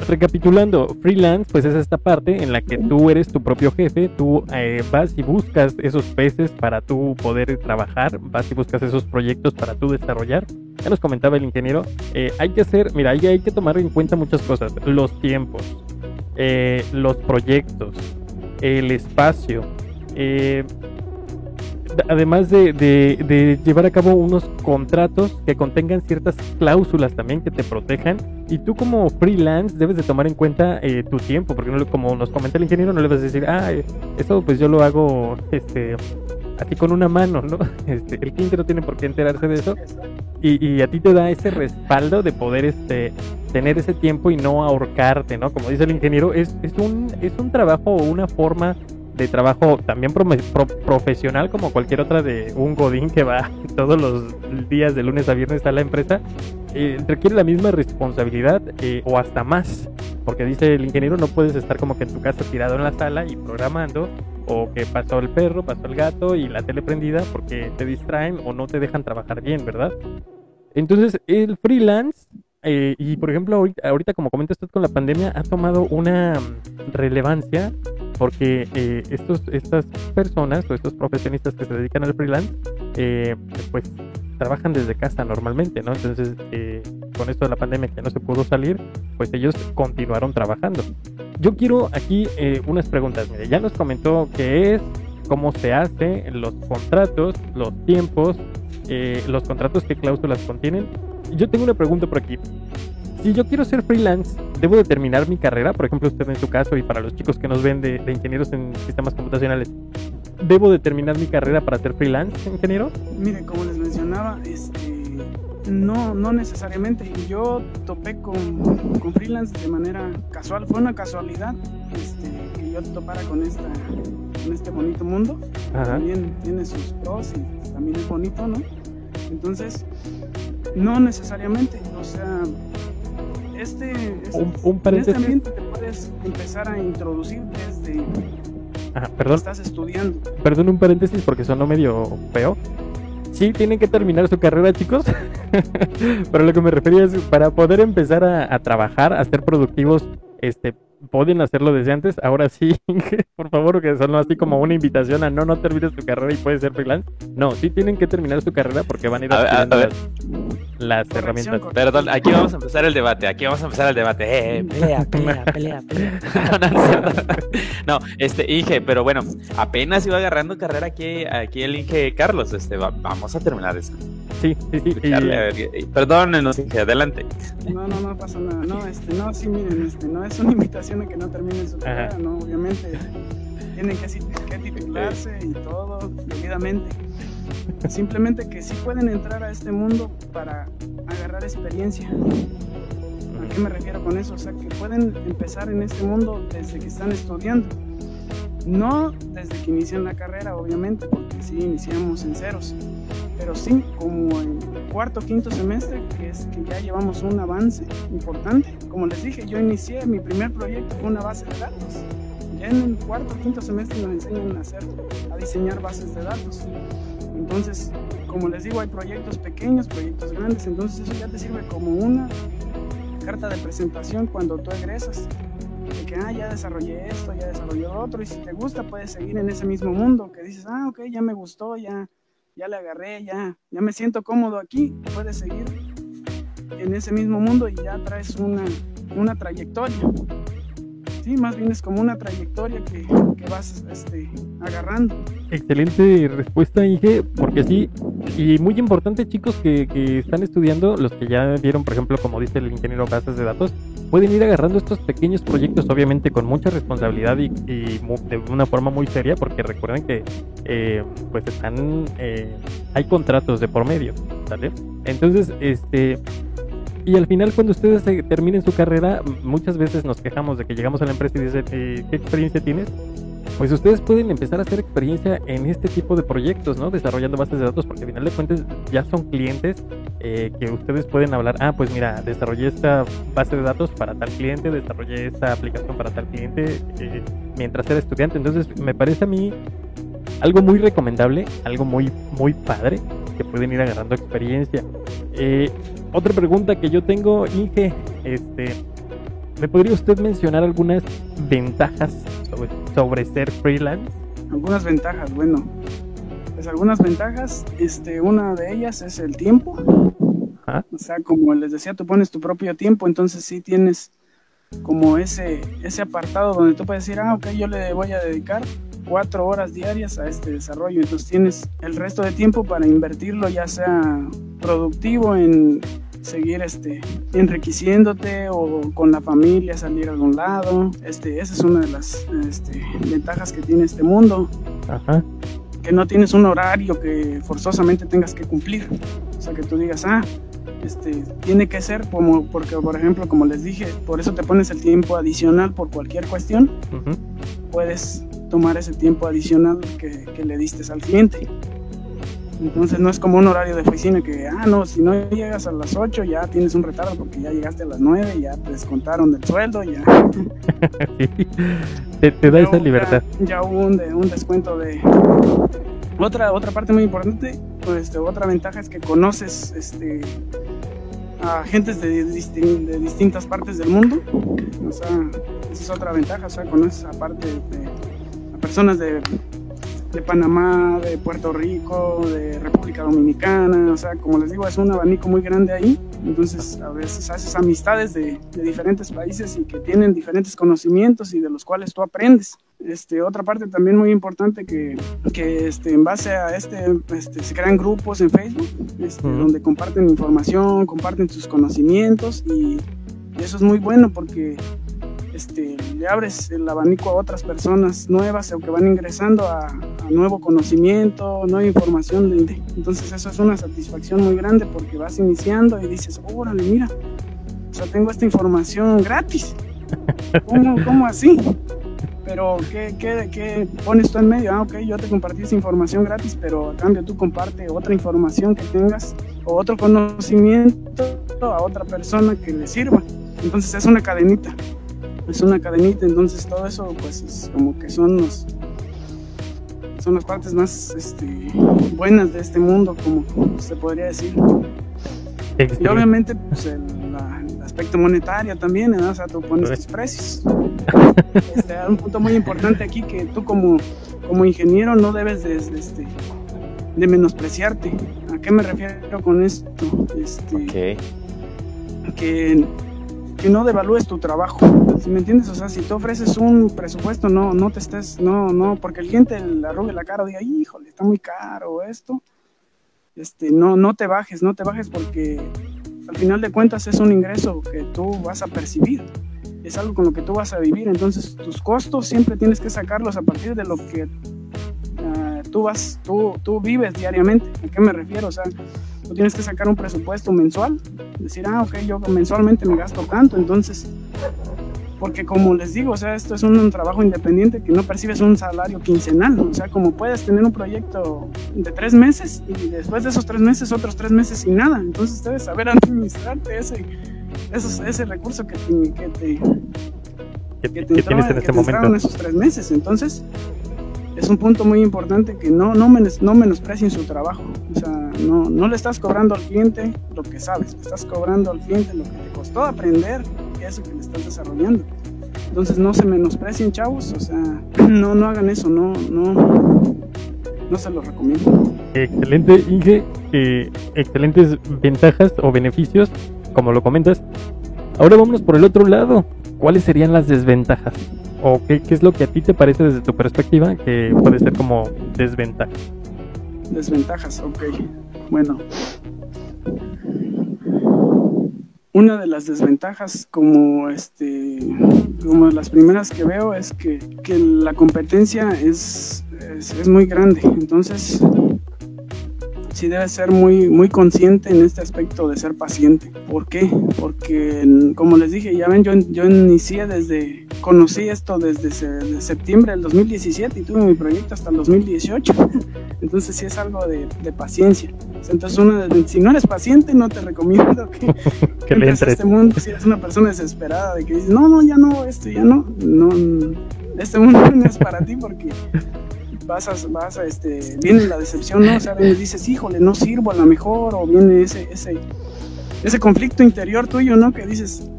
recapitulando, freelance, pues es esta parte en la que tú eres tu propio jefe, tú eh, vas y buscas esos peces para tú poder trabajar, vas y buscas esos proyectos para tú desarrollar. Ya nos comentaba el ingeniero, eh, hay que hacer, mira, hay que tomar en cuenta muchas cosas, los tiempos, eh, los proyectos, el espacio, además de, llevar a cabo unos contratos que contengan ciertas cláusulas también que te protejan. Y tú como freelance debes de tomar en cuenta eh, tu tiempo, porque no, como nos comenta el ingeniero, no le vas a decir, ah, eso pues yo lo hago este, aquí con una mano, ¿no? <laughs> Este, el cliente no tiene por qué enterarse de eso. Y, a ti te da ese respaldo de poder este, tener ese tiempo y no ahorcarte, ¿no? Como dice el ingeniero, es, es, un, es un trabajo una forma de trabajo también profesional como cualquier otra de un godín que va <laughs> todos los días de lunes a viernes a la empresa, eh, requiere la misma responsabilidad eh, o hasta más, porque dice el ingeniero no puedes estar como que en tu casa tirado en la sala y programando o que pasó el perro, pasó el gato y la tele prendida porque te distraen o no te dejan trabajar bien, ¿verdad? Entonces el freelance eh, y por ejemplo, ahorita, como comenta usted con la pandemia, ha tomado una relevancia porque eh, estos, estas personas o estos profesionistas que se dedican al freelance, eh, pues trabajan desde casa normalmente, ¿no? Entonces, con esto de la pandemia que no se pudo salir, pues ellos continuaron trabajando. Yo quiero aquí unas preguntas. Mire, ya nos comentó qué es, cómo se hace, los contratos, los tiempos, los contratos, qué cláusulas contienen yo tengo una pregunta por aquí. Si yo quiero ser freelance, ¿debo de terminar mi carrera? Por ejemplo, usted en su caso y para los chicos que nos ven de, ingenieros en sistemas computacionales, ¿debo de terminar mi carrera para ser freelance, ingeniero? Mire, como les mencionaba, este, no, no necesariamente. Yo topé con, con freelance de manera casual. Fue una casualidad este, que yo topara con, esta, con este bonito mundo. También tiene sus pros y también es bonito, ¿no? Entonces, no necesariamente, o sea, este, un, paréntesis. En este ambiente te puedes empezar a introducir desde Ajá, perdón. estás estudiando. Perdón un paréntesis porque sonó medio feo. Sí, tienen que terminar su carrera, chicos. <laughs> Pero lo que me refería es para poder empezar a, a trabajar, a ser productivos, este, pueden hacerlo desde antes. Ahora sí, <laughs> por favor, que son así como una invitación a no, no termines tu carrera y puedes ser freelance. No, sí tienen que terminar su carrera porque van a ir a, las, herramientas. Perdón, aquí vamos a empezar el debate. Aquí vamos a empezar el debate. Eh, <laughs> pelea, pelea, pelea, pelea. no, este, Inge, pero bueno, apenas iba agarrando carrera aquí, aquí el Inge Carlos. Este, vamos a terminar eso. Sí. Perdónenos, Inge, adelante. No, no, no pasa nada. No, este, no, sí, miren, este, no es una invitación a que no terminen su carrera, ¿no? Obviamente tienen que, que titularse y todo debidamente. Simplemente que sí pueden entrar a este mundo para agarrar experiencia. ¿A qué me refiero con eso? O sea, que pueden empezar en este mundo desde que están estudiando. No desde que inician la carrera, obviamente, porque sí iniciamos en ceros pero sí, como en cuarto, quinto semestre, que es que ya llevamos un avance importante. Como les dije, yo inicié mi primer proyecto con una base de datos. Ya en el cuarto, quinto semestre nos enseñan a hacer, a diseñar bases de datos. Entonces, como les digo, hay proyectos pequeños, proyectos grandes, entonces eso ya te sirve como una carta de presentación cuando tú egresas. De que, ah, ya desarrollé esto, ya desarrollé otro, y si te gusta puedes seguir en ese mismo mundo, que dices, ah, ok, ya me gustó, ya, ya le agarré, ya, ya me siento cómodo aquí, puedes seguir en ese mismo mundo y ya traes una, una trayectoria. Sí, más bien es como una trayectoria que, que vas este, agarrando. Excelente respuesta, Inge, porque sí, y muy importante, chicos, que, que están estudiando, los que ya vieron, por ejemplo, como dice el ingeniero bases de datos, pueden ir agarrando estos pequeños proyectos, obviamente con mucha responsabilidad y, de una forma muy seria, porque recuerden que eh, pues están, eh, hay contratos de por medio, ¿sale? Entonces, este, y al final cuando ustedes terminen su carrera, muchas veces nos quejamos de que llegamos a la empresa y dicen, eh, ¿qué experiencia tienes? Pues ustedes pueden empezar a hacer experiencia en este tipo de proyectos, ¿no? Desarrollando bases de datos, porque al final de cuentas ya son clientes eh, que ustedes pueden hablar, ah, pues mira, desarrollé esta base de datos para tal cliente, desarrollé esta aplicación para tal cliente eh, mientras era estudiante. Entonces, me parece a mí algo muy recomendable, algo muy, muy padre, que pueden ir agarrando experiencia. Eh, otra pregunta que yo tengo, Inge, este, ¿me podría usted mencionar algunas ventajas sobre, sobre ser freelance? Algunas ventajas, bueno, pues algunas ventajas, este, una de ellas es el tiempo. O sea, como les decía, tú pones tu propio tiempo, entonces sí tienes como ese, ese apartado donde tú puedes decir, ah, ok, yo le voy a dedicar cuatro horas diarias a este desarrollo. Entonces tienes el resto de tiempo para invertirlo, ya sea productivo en seguir este, enriqueciéndote o con la familia salir a algún lado. Este, esa es una de las este, ventajas que tiene este mundo. Que no tienes un horario que forzosamente tengas que cumplir. O sea, que tú digas, ah, este, tiene que ser como, porque por ejemplo, como les dije, por eso te pones el tiempo adicional por cualquier cuestión. Puedes tomar ese tiempo adicional que, que, le diste al cliente. Entonces no es como un horario de oficina que, ah, no, si no llegas a las 8 ya tienes un retardo porque ya llegaste a las 9 y ya te descontaron del sueldo, ya. <laughs> te, da esa libertad. Ya, hubo un, un descuento de... Otra, otra parte muy importante, pues, este, otra ventaja es que conoces este, a gentes de, de, distintas partes del mundo. O sea, esa es otra ventaja, o sea, conoces aparte de, a personas de de Panamá, de Puerto Rico, de República Dominicana, o sea, como les digo, es un abanico muy grande ahí, entonces a veces haces amistades de, diferentes países y que tienen diferentes conocimientos y de los cuales tú aprendes. Este, otra parte también muy importante que, que este, en base a este, este, se crean grupos en Facebook este, donde comparten información, comparten sus conocimientos y eso es muy bueno porque este, le abres el abanico a otras personas nuevas o que van ingresando a, nuevo conocimiento, nueva información. entonces eso es una satisfacción muy grande porque vas iniciando y dices, órale, mira, o sea, tengo esta información gratis. <laughs> ¿Cómo, así? Pero ¿qué, qué, ¿qué, pones tú en medio? Ah, ok, yo te compartí esa información gratis, pero a cambio tú comparte otra información que tengas o otro conocimiento a otra persona que le sirva. Entonces es una cadenita es una cadenita, entonces todo eso pues es como que son los son las partes más este, buenas de este mundo, como se podría decir. Y obviamente pues el, aspecto monetario también, o sea, tú pones tus precios. Este, un punto muy importante aquí que tú como, como ingeniero no debes de, este, de menospreciarte. ¿A qué me refiero con esto? Este, Que que no devalúes tu trabajo. ¿Sí me entiendes? O sea, si tú ofreces un presupuesto, no, no te estés, no, no, porque el cliente le arrugue la cara o diga, híjole, está muy caro esto. Este, no, no te bajes, no te bajes porque al final de cuentas es un ingreso que tú vas a percibir. Es algo con lo que tú vas a vivir. Entonces, tus costos siempre tienes que sacarlos a partir de lo que ah, tú vas, tú, tú vives diariamente. ¿A qué me refiero? O sea, tú tienes que sacar un presupuesto mensual, decir, ah, ok, yo mensualmente me gasto tanto, entonces, porque como les digo, o sea, esto es un, trabajo independiente que no percibes un salario quincenal, o sea, como puedes tener un proyecto de tres meses y después de esos tres meses, otros tres meses sin nada, entonces debes saber administrarte ese, ese recurso que te, que te, que te, tienes en este momento. en esos tres meses, entonces es un punto muy importante que no, no, menos, no menosprecien su trabajo. O sea, no, no le estás cobrando al cliente lo que sabes, le estás cobrando al cliente lo que te costó aprender eso que le estás desarrollando. Entonces no se menosprecien, chavos, o sea, <clears throat> no, no hagan eso, no, no, no se lo recomiendo. Excelente, Inge, eh, excelentes ventajas o beneficios, como lo comentas. Ahora vámonos por el otro lado. ¿Cuáles serían las desventajas? ¿O qué, qué es lo que a ti te parece desde tu perspectiva que puede ser como desventaja? Desventajas, ok. Bueno, una de las desventajas como este como las primeras que veo es que, la competencia es, es, muy grande. Entonces sí debe ser muy, muy consciente en este aspecto de ser paciente. ¿Por qué? Porque, como les dije, ya ven, yo, yo inicié desde, conocí esto desde septiembre del 2017 y tuve mi proyecto hasta el 2018. <laughs> Entonces sí es algo de, de paciencia. Entonces, una, si no eres paciente, no te recomiendo que, <laughs> que le entres. este mundo. Si eres una persona desesperada de que dices, no, no, ya no, esto ya no, no, este mundo <laughs> no es para ti porque vas a, vas a, este, viene la decepción, ¿no? O sea, dices, híjole, no sirvo a lo mejor, o viene ese, ese, ese conflicto interior tuyo, ¿no? Que dices,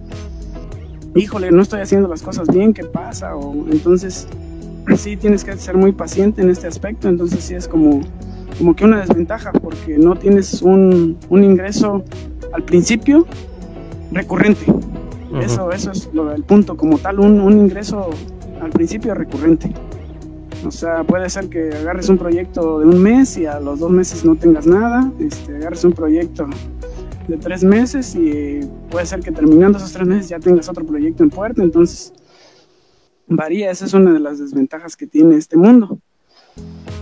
híjole, no estoy haciendo las cosas bien, ¿qué pasa? O entonces, <clears throat> sí tienes que ser muy paciente en este aspecto, entonces sí es como, como que una desventaja, porque no tienes un, un ingreso al principio recurrente. Eso, eso es lo, el punto, como tal, un, un ingreso al principio recurrente. O sea, puede ser que agarres un proyecto de un mes y a los dos meses no tengas nada, este, agarres un proyecto de tres meses y puede ser que terminando esos tres meses ya tengas otro proyecto en puerta, entonces varía, esa es una de las desventajas que tiene este mundo,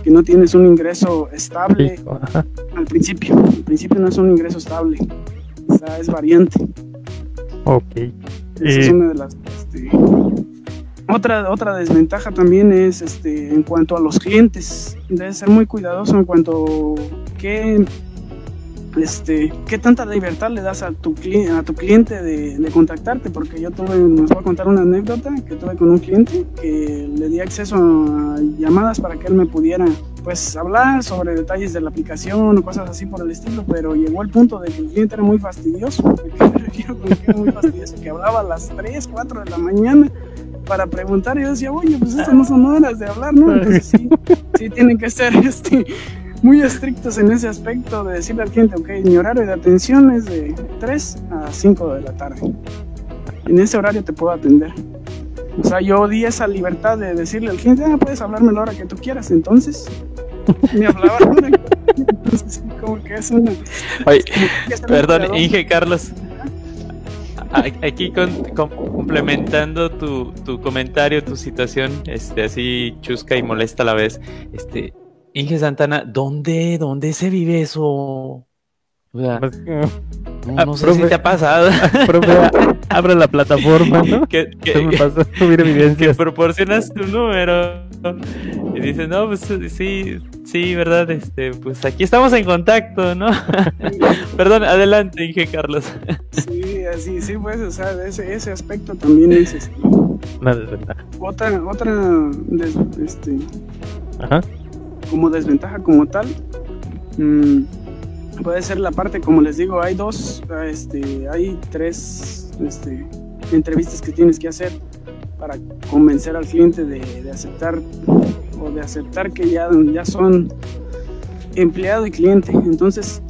que no tienes un ingreso estable al principio, al principio no es un ingreso estable, o sea, es variante. Ok. Esa es eh, una de las... Este, otra, otra desventaja también es este, en cuanto a los clientes. Debes ser muy cuidadoso en cuanto a qué, este, qué tanta libertad le das a tu, a tu cliente de, contactarte. Porque yo tuve, nos voy a contar una anécdota que tuve con un cliente que le di acceso a llamadas para que él me pudiera pues hablar sobre detalles de la aplicación o cosas así por el estilo, pero llegó el punto de que el cliente era muy fastidioso, <laughs> que muy fastidioso, que hablaba a las 3, 4 de la mañana para preguntar. Y yo decía, oye, pues estas no son horas de hablar, ¿no? Entonces sí, sí tienen que ser <laughs> este, muy estrictos en ese aspecto de decirle al cliente, ok, mi horario de atención es de 3 a 5 de la tarde. En ese horario te puedo atender. O sea, yo di esa libertad de decirle al cliente, ah, puedes hablarme la hora que tú quieras. Entonces, me hablaba. <laughs> Entonces, como que es una. Oye, perdón, Inge Carlos aquí complementando tu, tu, comentario, tu situación, este, así chusca y molesta a la vez. Este, Inge Santana, ¿dónde, dónde se vive eso? O pues, no, sé si te ha pasado. <laughs> abre la plataforma, ¿no? <laughs> Que, que, proporcionas tu número y dices, no, pues sí, sí, verdad, este, pues aquí estamos en contacto, ¿no? <laughs> Perdón, adelante, Inge Carlos. sí, así, sí, pues, o sea, ese, ese aspecto también es este, una desventaja. Otra, otra, este, Ajá. como desventaja como tal. Mmm, puede ser la parte, como les digo, hay dos, este, hay tres este, entrevistas que tienes que hacer para convencer al cliente de, aceptar o de aceptar que ya, ya son empleado y cliente. Entonces,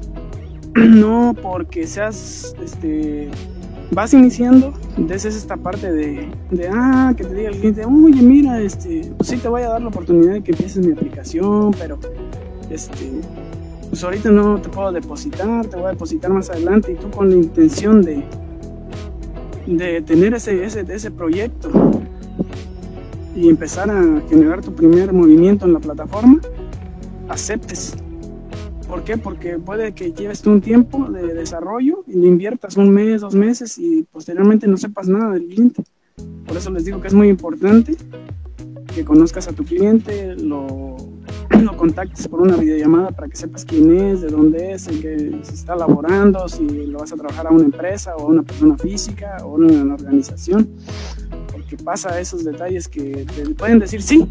<clears throat> no porque seas, este, vas iniciando, es esta parte de, de, ah, que te diga el cliente, oye, mira, este, pues sí te voy a dar la oportunidad de que empieces mi aplicación, pero, este, pues ahorita no te puedo depositar, te voy a depositar más adelante y tú con la intención de, de tener ese, ese, ese proyecto y empezar a generar tu primer movimiento en la plataforma, aceptes. ¿Por qué? Porque puede que lleves un tiempo de desarrollo y le inviertas un mes, dos meses y posteriormente no sepas nada del cliente. Por eso les digo que es muy importante que conozcas a tu cliente, lo <clears throat> lo contactes por una videollamada para que sepas quién es, de dónde es, en qué se está laborando, si lo vas a trabajar a una empresa o a una persona física o a una organización, porque pasa esos detalles que te pueden decir sí,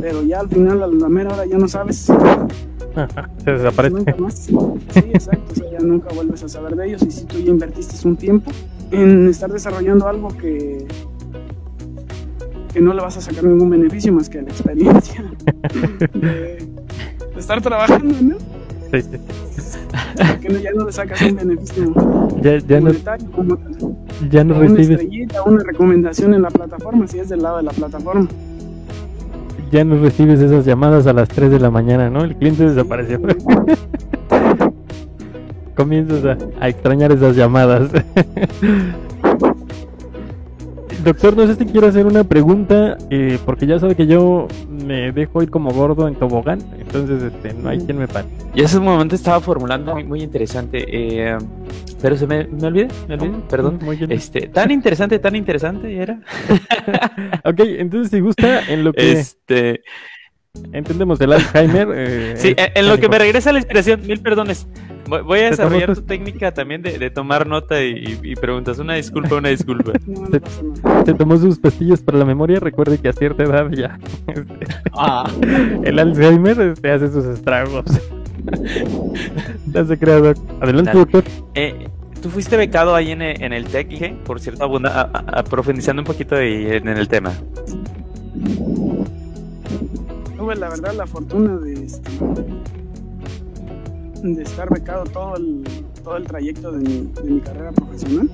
pero ya al final, a la mera hora ya no sabes. <laughs> se desaparece. Sí, exacto, ya nunca vuelves a saber de ellos y si tú ya invertiste un tiempo en estar desarrollando algo que que no le vas a sacar ningún beneficio más que la experiencia <laughs> de, estar trabajando, ¿no? Sí, sí. Porque ya no le sacas un beneficio ya, ya no, como, ya no una estrellita, una recomendación en la plataforma, si es del lado de la plataforma. Ya no recibes esas llamadas a las 3 de la mañana, ¿no? El cliente desapareció. <laughs> Comienzas a, a extrañar esas llamadas. Doctor, no sé si quiero hacer una pregunta, eh, porque ya sabe que yo me dejo ir como gordo en tobogán, entonces este, no hay quien me pare. Y ese momento estaba formulando muy, muy interesante, eh, pero se me, me olvidé, me olvidé, perdón. Muy bien. Este, tan interesante, tan interesante era. <laughs> ok, entonces si gusta, en lo que... Este... Entendemos el Alzheimer. Eh, sí, en lo que me regresa la inspiración, mil perdones. Voy a desarrollar tu técnica también de, tomar nota y, preguntas. Una disculpa, una disculpa. <laughs> se, tomó sus pastillas para la memoria. Recuerde que a cierta edad ya este, ah. el Alzheimer este, hace sus estragos. <laughs> se creado. Adelante, doctor. Eh, Tú fuiste becado ahí en, el TEC, por cierto, profundizando un poquito en el tema. Tuve la verdad la fortuna de, este, de estar becado todo el, todo el trayecto de mi, de mi carrera profesional.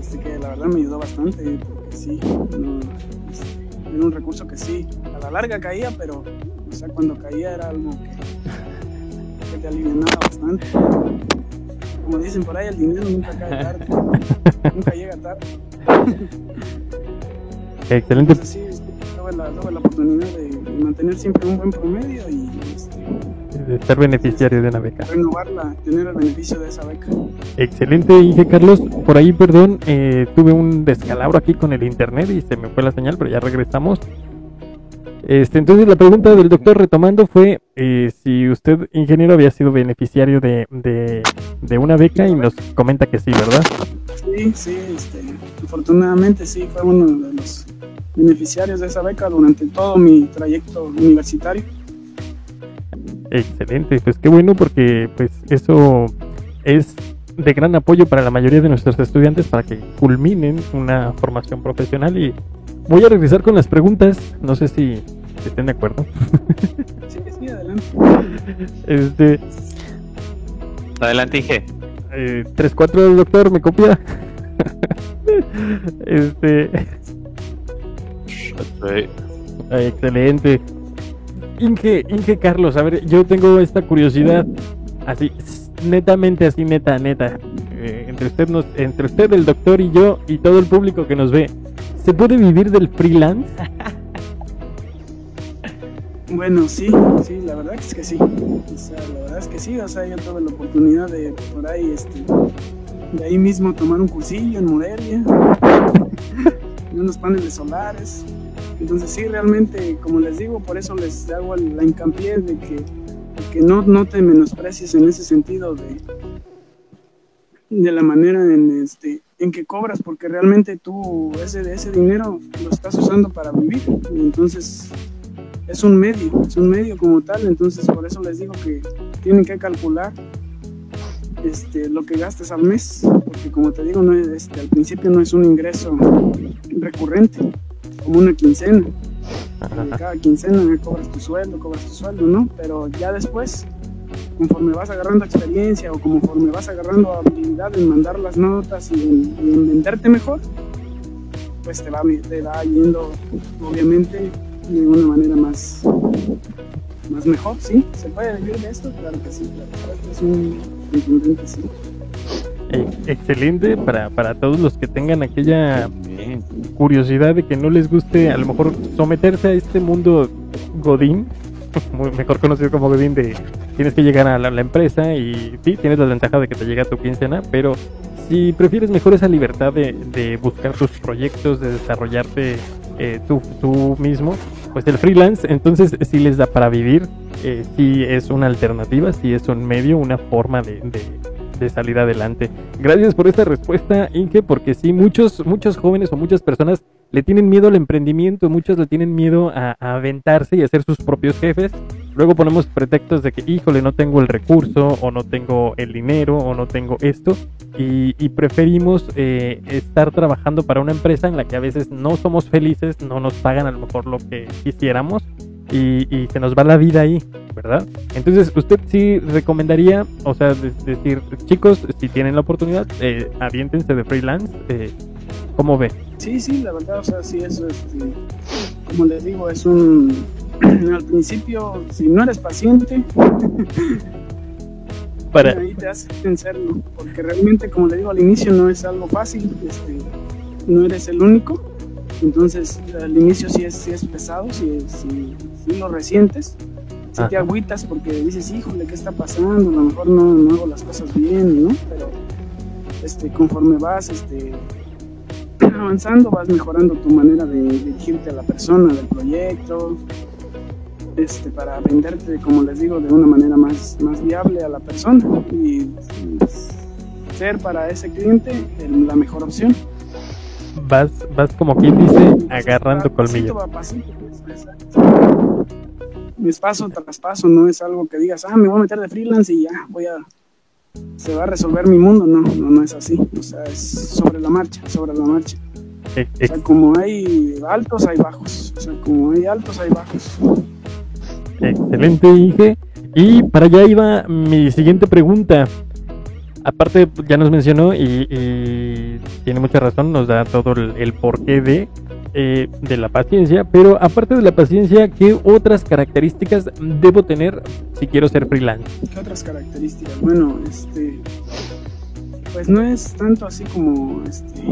Este, que la verdad me ayudó bastante, porque sí, este, era un recurso que sí, a la larga caía, pero o sea, cuando caía era algo que, que te alivianaba bastante como dicen por ahí, el dinero nunca cae tarde. nunca llega tarde. Excelente. sí, tuve la, la, oportunidad de, mantener siempre un buen promedio y este, de ser beneficiario de una beca. Renovarla, tener el beneficio de esa beca. Excelente, Inge Carlos. Por ahí, perdón, eh, tuve un descalabro aquí con el internet y se me fue la señal, pero ya regresamos. Este, entonces la pregunta del doctor retomando fue eh, si usted, ingeniero, había sido beneficiario de, de, una beca y nos comenta que sí, ¿verdad? Sí, sí, este, afortunadamente sí, fue uno de los beneficiarios de esa beca durante todo mi trayecto universitario. Excelente, pues qué bueno porque pues eso es de gran apoyo para la mayoría de nuestros estudiantes para que culminen una formación profesional y voy a regresar con las preguntas, no sé si estén de acuerdo. <laughs> Sí, sí, adelante. Este. Adelante, Inge. Eh, 3-4 doctor, ¿me copia? <laughs> este. excelente. Inge, Inge Carlos, a ver, yo tengo esta curiosidad, así, netamente así, neta, neta. Eh, entre usted, nos, entre usted, el doctor y yo y todo el público que nos ve, ¿se puede vivir del freelance? Bueno, sí, sí, la verdad es que sí. O sea, la verdad es que sí, o sea, yo tuve la oportunidad de por ahí, este, de ahí mismo tomar un cursillo en Morelia, <laughs> unos paneles solares. Entonces sí, realmente, como les digo, por eso les hago la hincapié de que, que no, no te menosprecies en ese sentido de, de la manera en, este, en que cobras, porque realmente tú ese, ese dinero lo estás usando para vivir. entonces es un medio, es un medio como tal, entonces por eso les digo que tienen que calcular este, lo que gastes al mes, porque como te digo, no es, este, al principio no es un ingreso recurrente, como una quincena. Cada quincena cobras tu sueldo, cobras tu sueldo, ¿no? Pero ya después, conforme vas agarrando experiencia o conforme vas agarrando habilidad en mandar las notas y en, venderte mejor, pues te va, te va yendo, obviamente, de una manera más, más mejor, ¿sí? ¿Se puede vivir de esto? Claro que sí, claro, es un sí. Eh, excelente para, para todos los que tengan aquella curiosidad de que no les guste a lo mejor someterse a este mundo Godín, <laughs> mejor conocido como Godín de tienes que llegar a la, empresa y sí, tienes la ventaja de que te llega tu quincena, pero si prefieres mejor esa libertad de, buscar tus proyectos, de desarrollarte eh, tú, tú, mismo, pues el freelance entonces sí les da para vivir, eh, sí es una alternativa, sí es un medio, una forma de, salir adelante. Gracias por esta respuesta, Inge, porque sí, muchos, muchos jóvenes o muchas personas le tienen miedo al emprendimiento, muchos le tienen miedo a, a aventarse y a ser sus propios jefes Luego ponemos pretextos de que, híjole, no tengo el recurso, o no tengo el dinero, o no tengo esto, y, preferimos eh, estar trabajando para una empresa en la que a veces no somos felices, no nos pagan a lo mejor lo que quisiéramos, y, se nos va la vida ahí, ¿verdad? Entonces, usted sí recomendaría, o sea, decir, chicos, si tienen la oportunidad, eh, aviéntense de freelance. Eh, ¿Cómo ve? Sí, sí, la verdad, o sea, sí, eso, este, como les digo, es un, <clears throat> al principio, si no eres paciente, <laughs> Para... ahí te hace vencerlo, porque realmente, como le digo al inicio, no es algo fácil, este, no eres el único, entonces al inicio sí es, sí es pesado, si, si, si lo resientes, si te agüitas porque dices, híjole, ¿qué está pasando? A lo mejor no, no hago las cosas bien, ¿no? Pero este, conforme vas este, <clears throat> avanzando, vas mejorando tu manera de dirigirte a la persona, del proyecto, este, para venderte, como les digo, de una manera más, más viable a la persona y, ser para ese cliente la mejor opción. Vas, vas como quien dice, agarrando colmillo. Es paso tras paso, no es algo que digas, ah, me voy a meter de freelance y ya, voy a, se va a resolver mi mundo. No, no, no es así. O sea, es sobre la marcha, sobre la marcha. O sea, como hay altos, hay bajos. O sea, como hay altos, hay bajos. Excelente, Inge. Y para allá iba mi siguiente pregunta. Aparte, ya nos mencionó y, tiene mucha razón, nos da todo el, porqué de, eh, de la paciencia, pero aparte de la paciencia, ¿qué otras características debo tener si quiero ser freelance? ¿Qué otras características? Bueno, este, pues no es tanto así como este,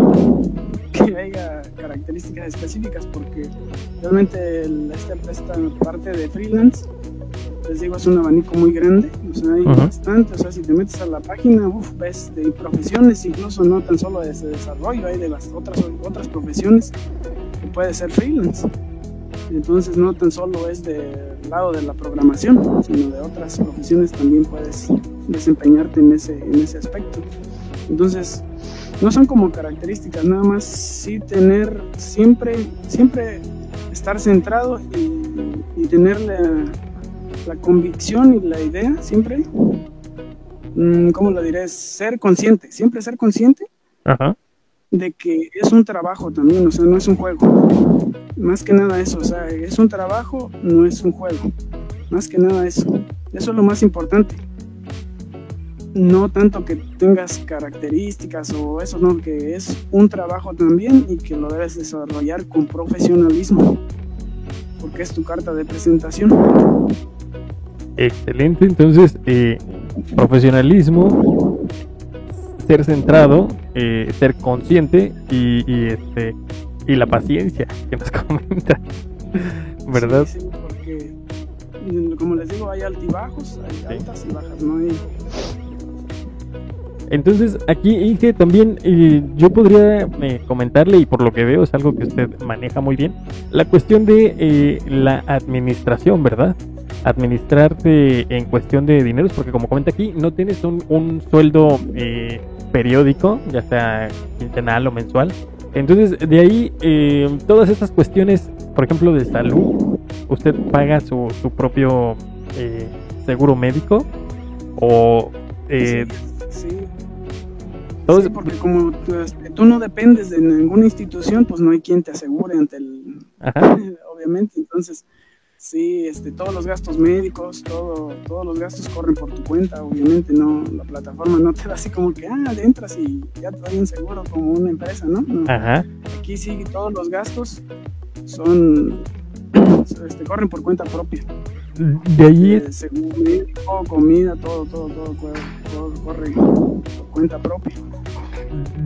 que haya características específicas, porque realmente esta, esta parte de freelance, les digo, es un abanico muy grande, o sea, hay bastante, o sea, si te metes a la página, uf, ves de profesiones, incluso no tan solo de ese desarrollo, hay de las otras, otras profesiones que puede ser freelance. Entonces no tan solo es del lado de la programación, sino de otras profesiones también puedes desempeñarte en ese, en ese aspecto. Entonces, no son como características, nada más sí tener siempre, siempre estar centrado y, tener la, convicción y la idea, siempre, mm, ¿cómo lo diré? Ser consciente, siempre ser consciente de que es un trabajo también, o sea, no es un juego. Más que nada eso, o sea, es un trabajo, no es un juego. Más que nada eso. Eso es lo más importante no tanto que tengas características o eso, no, que es un trabajo también y que lo debes desarrollar con profesionalismo, porque es tu carta de presentación. Excelente, entonces, eh, profesionalismo, ser centrado, eh, ser consciente y, este y la paciencia que nos <laughs> comenta, ¿verdad? Sí, porque como les digo, hay altibajos, hay altas y bajas, no hay entonces, aquí Inge también eh, yo podría eh, comentarle, y por lo que veo es algo que usted maneja muy bien, la cuestión de eh, la administración, ¿verdad? Administrarte en cuestión de dineros, porque como comenta aquí, no tienes un, un sueldo periódico, ya sea quincenal o mensual. Entonces, de ahí, todas estas cuestiones, por ejemplo, de salud, usted paga su, su propio seguro médico o... Sí sí, porque como este, tú, no dependes de ninguna institución, pues no hay quien te asegure ante el... <laughs> Obviamente, entonces, sí, este, todos los gastos médicos, todo, todos los gastos corren por tu cuenta, obviamente, no, la plataforma no te da así como que, ah, entras y ya te doy un seguro como una empresa, ¿no? Aquí sí, todos los gastos son, este, corren por cuenta propia. De ahí... comida, todo, todo, todo, todo, corre por cuenta propia.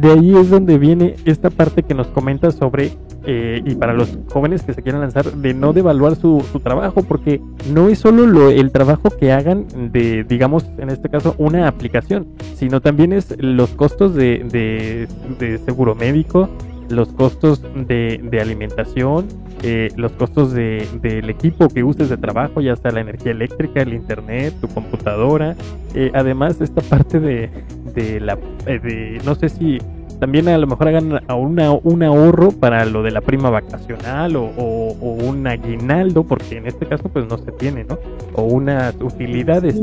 De ahí es donde viene esta parte que nos comenta sobre, eh, y para los jóvenes que se quieran lanzar, de no devaluar su, su trabajo, porque no es solo lo, el trabajo que hagan de, digamos, en este caso, una aplicación, sino también es los costos de, de, de seguro médico, los costos de, de alimentación, eh, los costos de, del equipo que uses de trabajo, ya sea la energía eléctrica, el internet, tu computadora. Eh, además, esta parte de, de la. Eh, de, no sé si también a lo mejor hagan una, un ahorro para lo de la prima vacacional o, o, un aguinaldo, porque en este caso pues no se tiene, ¿no? O unas utilidades.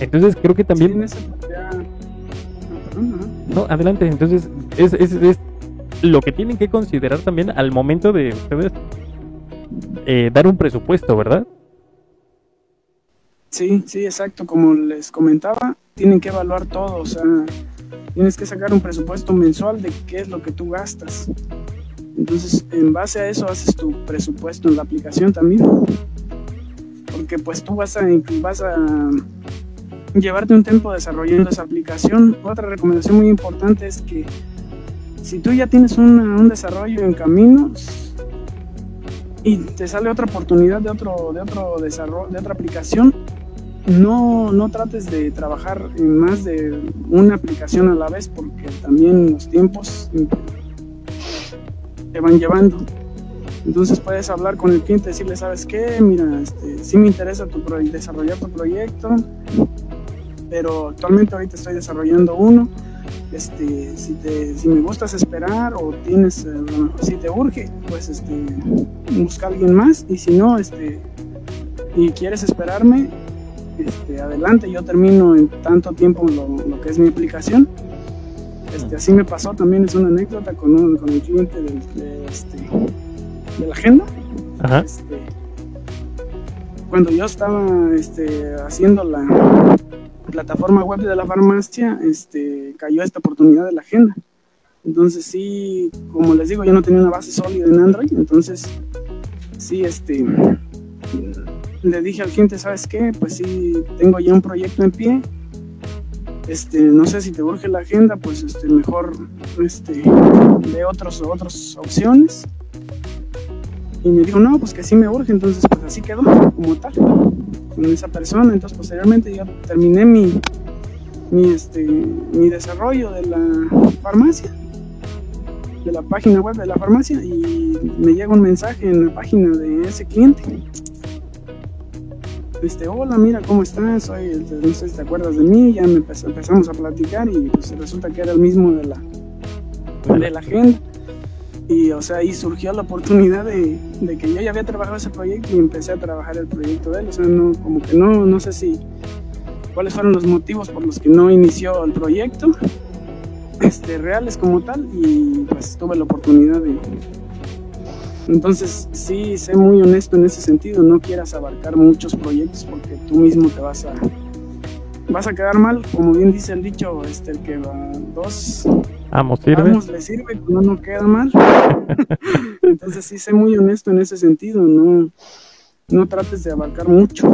Entonces creo que también... No, adelante, entonces es, es, es lo que tienen que considerar también al momento de ustedes eh, dar un presupuesto, ¿verdad? Sí, sí, exacto. Como les comentaba, tienen que evaluar todo. O sea, tienes que sacar un presupuesto mensual de qué es lo que tú gastas. Entonces, en base a eso haces tu presupuesto en la aplicación también. Porque pues tú vas a, vas a llevarte un tiempo desarrollando esa aplicación. Otra recomendación muy importante es que si tú ya tienes un desarrollo en camino y te sale otra oportunidad de otro, de otro desarrollo, de otra aplicación, no, no trates de trabajar en más de una aplicación a la vez porque también los tiempos te van llevando. Entonces puedes hablar con el cliente, decirle, ¿sabes qué? Mira, este, sí me interesa tu desarrollar tu proyecto, pero actualmente ahorita estoy desarrollando uno. Este, si, te, si me gustas esperar o tienes, eh, si te urge, pues este, busca a alguien más y si no, este, y quieres esperarme, este, adelante, yo termino en tanto tiempo lo, que es mi aplicación. Este, así me pasó también, es una anécdota con, un, con el cliente del, de, este, de la agenda. Este, cuando yo estaba este, haciendo la plataforma web de la farmacia, este, cayó esta oportunidad de la agenda. Entonces sí, como les digo, yo no tenía una base sólida en Android, entonces sí, este, le dije al cliente, ¿sabes qué? Pues sí, tengo ya un proyecto en pie. Este, no sé si te urge la agenda, pues este, mejor este, de otros, otras opciones. Y me dijo, no, pues que sí me urge, entonces pues así quedó, como tal, con esa persona. Entonces posteriormente yo terminé mi, mi, este, mi desarrollo de la farmacia, de la página web de la farmacia, y me llega un mensaje en la página de ese cliente. Este, hola, mira, ¿cómo estás? Soy, no sé si te acuerdas de mí, ya empezamos a platicar y pues resulta que era el mismo de la, de la agenda y, o sea, ahí surgió la oportunidad de, que yo ya había trabajado ese proyecto y empecé a trabajar el proyecto de él. O sea, no, como que no, no sé si cuáles fueron los motivos por los que no inició el proyecto este, reales como tal y pues tuve la oportunidad de... Entonces sí, sé muy honesto en ese sentido, no quieras abarcar muchos proyectos porque tú mismo te vas a vas a quedar mal, como bien dice el dicho, este, el que va dos Amos sirve. Amos le sirve, no no queda mal. <laughs> Entonces sí, sé muy honesto en ese sentido, no, no trates de abarcar mucho.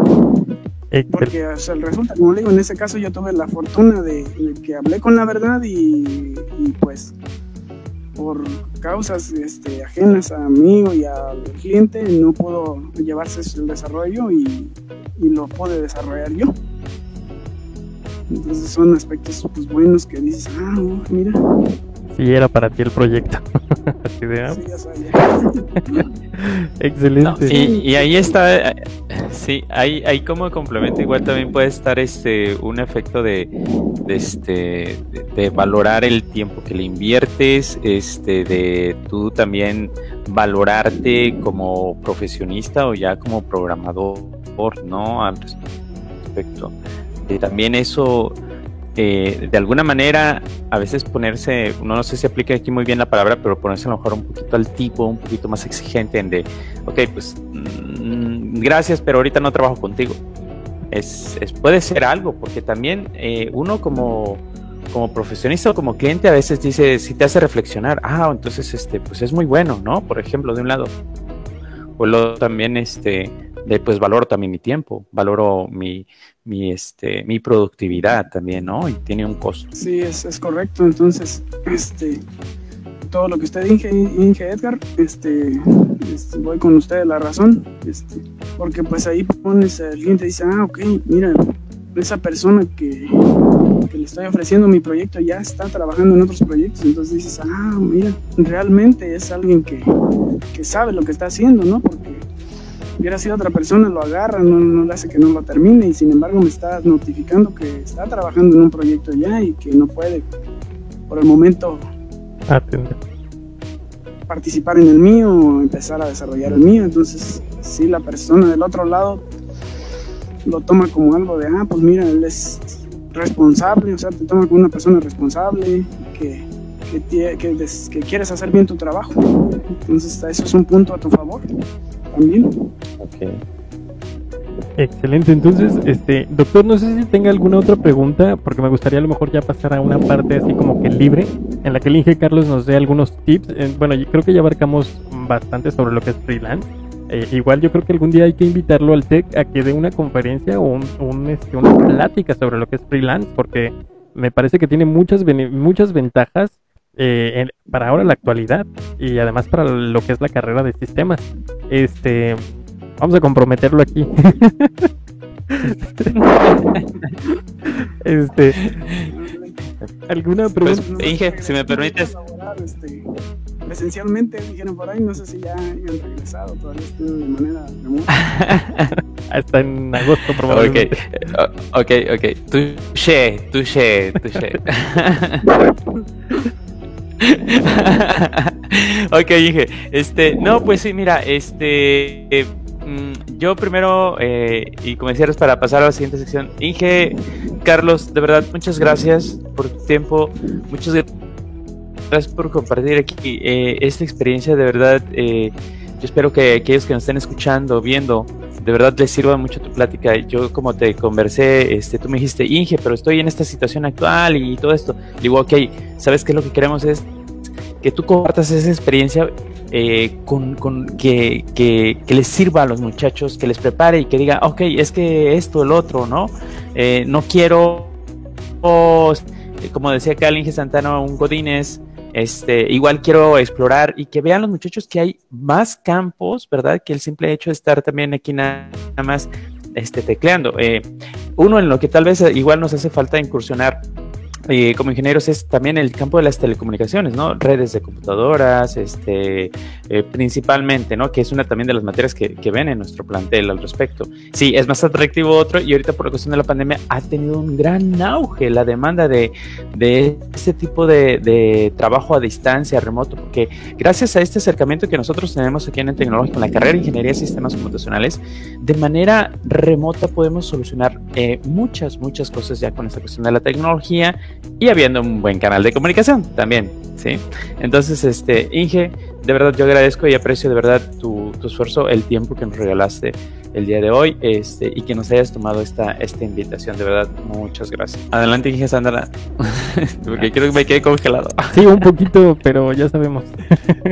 Porque o sea, resulta, como le digo, en ese caso yo tuve la fortuna de, que hablé con la verdad y, pues por causas este, ajenas a mí y al cliente no pudo llevarse el desarrollo y, y lo pude desarrollar yo. Entonces son aspectos pues, buenos que dices, ah, mira. Sí, era para ti el proyecto. <laughs> <laughs> Excelente. y, ahí está, sí, ahí, ahí como complemento igual también puede estar este un efecto de, este de, valorar el tiempo que le inviertes, este de tú también valorarte como profesionista o ya como programador, ¿no? Al respecto también eso, eh, de alguna manera, a veces ponerse, no, no sé si aplica aquí muy bien la palabra, pero ponerse a lo mejor un poquito al tipo, un poquito más exigente en de, ok, pues mm, gracias, pero ahorita no trabajo contigo. Es, puede ser algo, porque también eh, uno como, como profesionista o como cliente a veces dice, si te hace reflexionar, ah, entonces este, pues es muy bueno, ¿no? Por ejemplo, de un lado. O luego también, este, de, pues valoro también mi tiempo, valoro mi, mi, este, mi productividad también, ¿no? Y tiene un costo. Sí, es, es correcto. Entonces, este, todo lo que usted dije, Inge Edgar, este, este, voy con usted la razón, este, porque pues ahí pones, el cliente dice, ah, ok, mira, esa persona que, que, le estoy ofreciendo mi proyecto ya está trabajando en otros proyectos, entonces dices, ah, mira, realmente es alguien que, que sabe lo que está haciendo, ¿no? Porque hubiera sido otra persona, lo agarra, no, le hace que no lo termine y sin embargo me está notificando que está trabajando en un proyecto ya y que no puede por el momento participar en el mío o empezar a desarrollar el mío. Entonces, si la persona del otro lado lo toma como algo de, ah, pues mira, él es responsable, o sea, te toma como una persona responsable, que, que, que quieres hacer bien tu trabajo. Entonces, eso es un punto a tu favor también. Excelente, entonces, este, doctor, no sé si tenga alguna otra pregunta, porque me gustaría a lo mejor ya pasar a una parte así como que libre, en la que el Inge Carlos nos dé algunos tips. Bueno, yo creo que ya abarcamos bastante sobre lo que es freelance. Eh, igual yo creo que algún día hay que invitarlo al TEC a que dé una conferencia o un, este, una plática sobre lo que es freelance, porque me parece que tiene muchas, muchas ventajas eh, para ahora la actualidad y además para lo que es la carrera de sistemas. Este, vamos a comprometerlo aquí. <laughs> este, ¿alguna pues, pregunta? Inge, si me permites. presencialmente, dijeron por ahí, no sé si ya han regresado, todavía están de manera remota. <laughs> Hasta en agosto probablemente. Ok, ok, ok. Touché, touché, touché. <laughs> <laughs> ok, dije, este, no, pues sí, mira, este, eh, mm, yo primero, eh, y como decías, para pasar a la siguiente sección, Inge, Carlos, de verdad, muchas gracias por tu tiempo, muchas gracias por compartir aquí eh, esta experiencia, de verdad, yo espero que aquellos que nos estén escuchando, viendo, de verdad les sirva mucho tu plática. Yo como te conversé, este, tú me dijiste, Inge, pero estoy en esta situación actual y todo esto. Digo, ok, ¿sabes qué? Lo que queremos es que tú compartas esa experiencia eh, con, que, les sirva a los muchachos, que les prepare y que diga, ok, es que esto, el otro, ¿no? Eh, no quiero, como decía acá Inge Santana, un Godínez, este, igual quiero explorar y que vean los muchachos que hay más campos, ¿verdad? Que el simple hecho de estar también aquí nada más este, tecleando. Eh, uno en lo que tal vez igual nos hace falta incursionar eh, como ingenieros es también el campo de las telecomunicaciones, ¿no? Redes de computadoras, este, eh, principalmente, ¿no? Que es una también de las materias que, que, ven en nuestro plantel al respecto. Sí, es más atractivo otro y ahorita por la cuestión de la pandemia ha tenido un gran auge la demanda de, de este tipo de, de, trabajo a distancia, remoto, porque gracias a este acercamiento que nosotros tenemos aquí en el tecnológico, en la carrera de Ingeniería de Sistemas Computacionales, de manera remota podemos solucionar eh, muchas, muchas cosas ya con esta cuestión de la tecnología y habiendo un buen canal de comunicación también, ¿sí? Entonces, este, Inge, de verdad yo agradezco y aprecio de verdad tu, tu esfuerzo, el tiempo que nos regalaste el día de hoy este, y que nos hayas tomado esta, esta invitación. De verdad, muchas gracias. Adelante, Inge Sandra, <laughs> porque quiero que me quede congelado. Sí, un poquito, pero ya sabemos.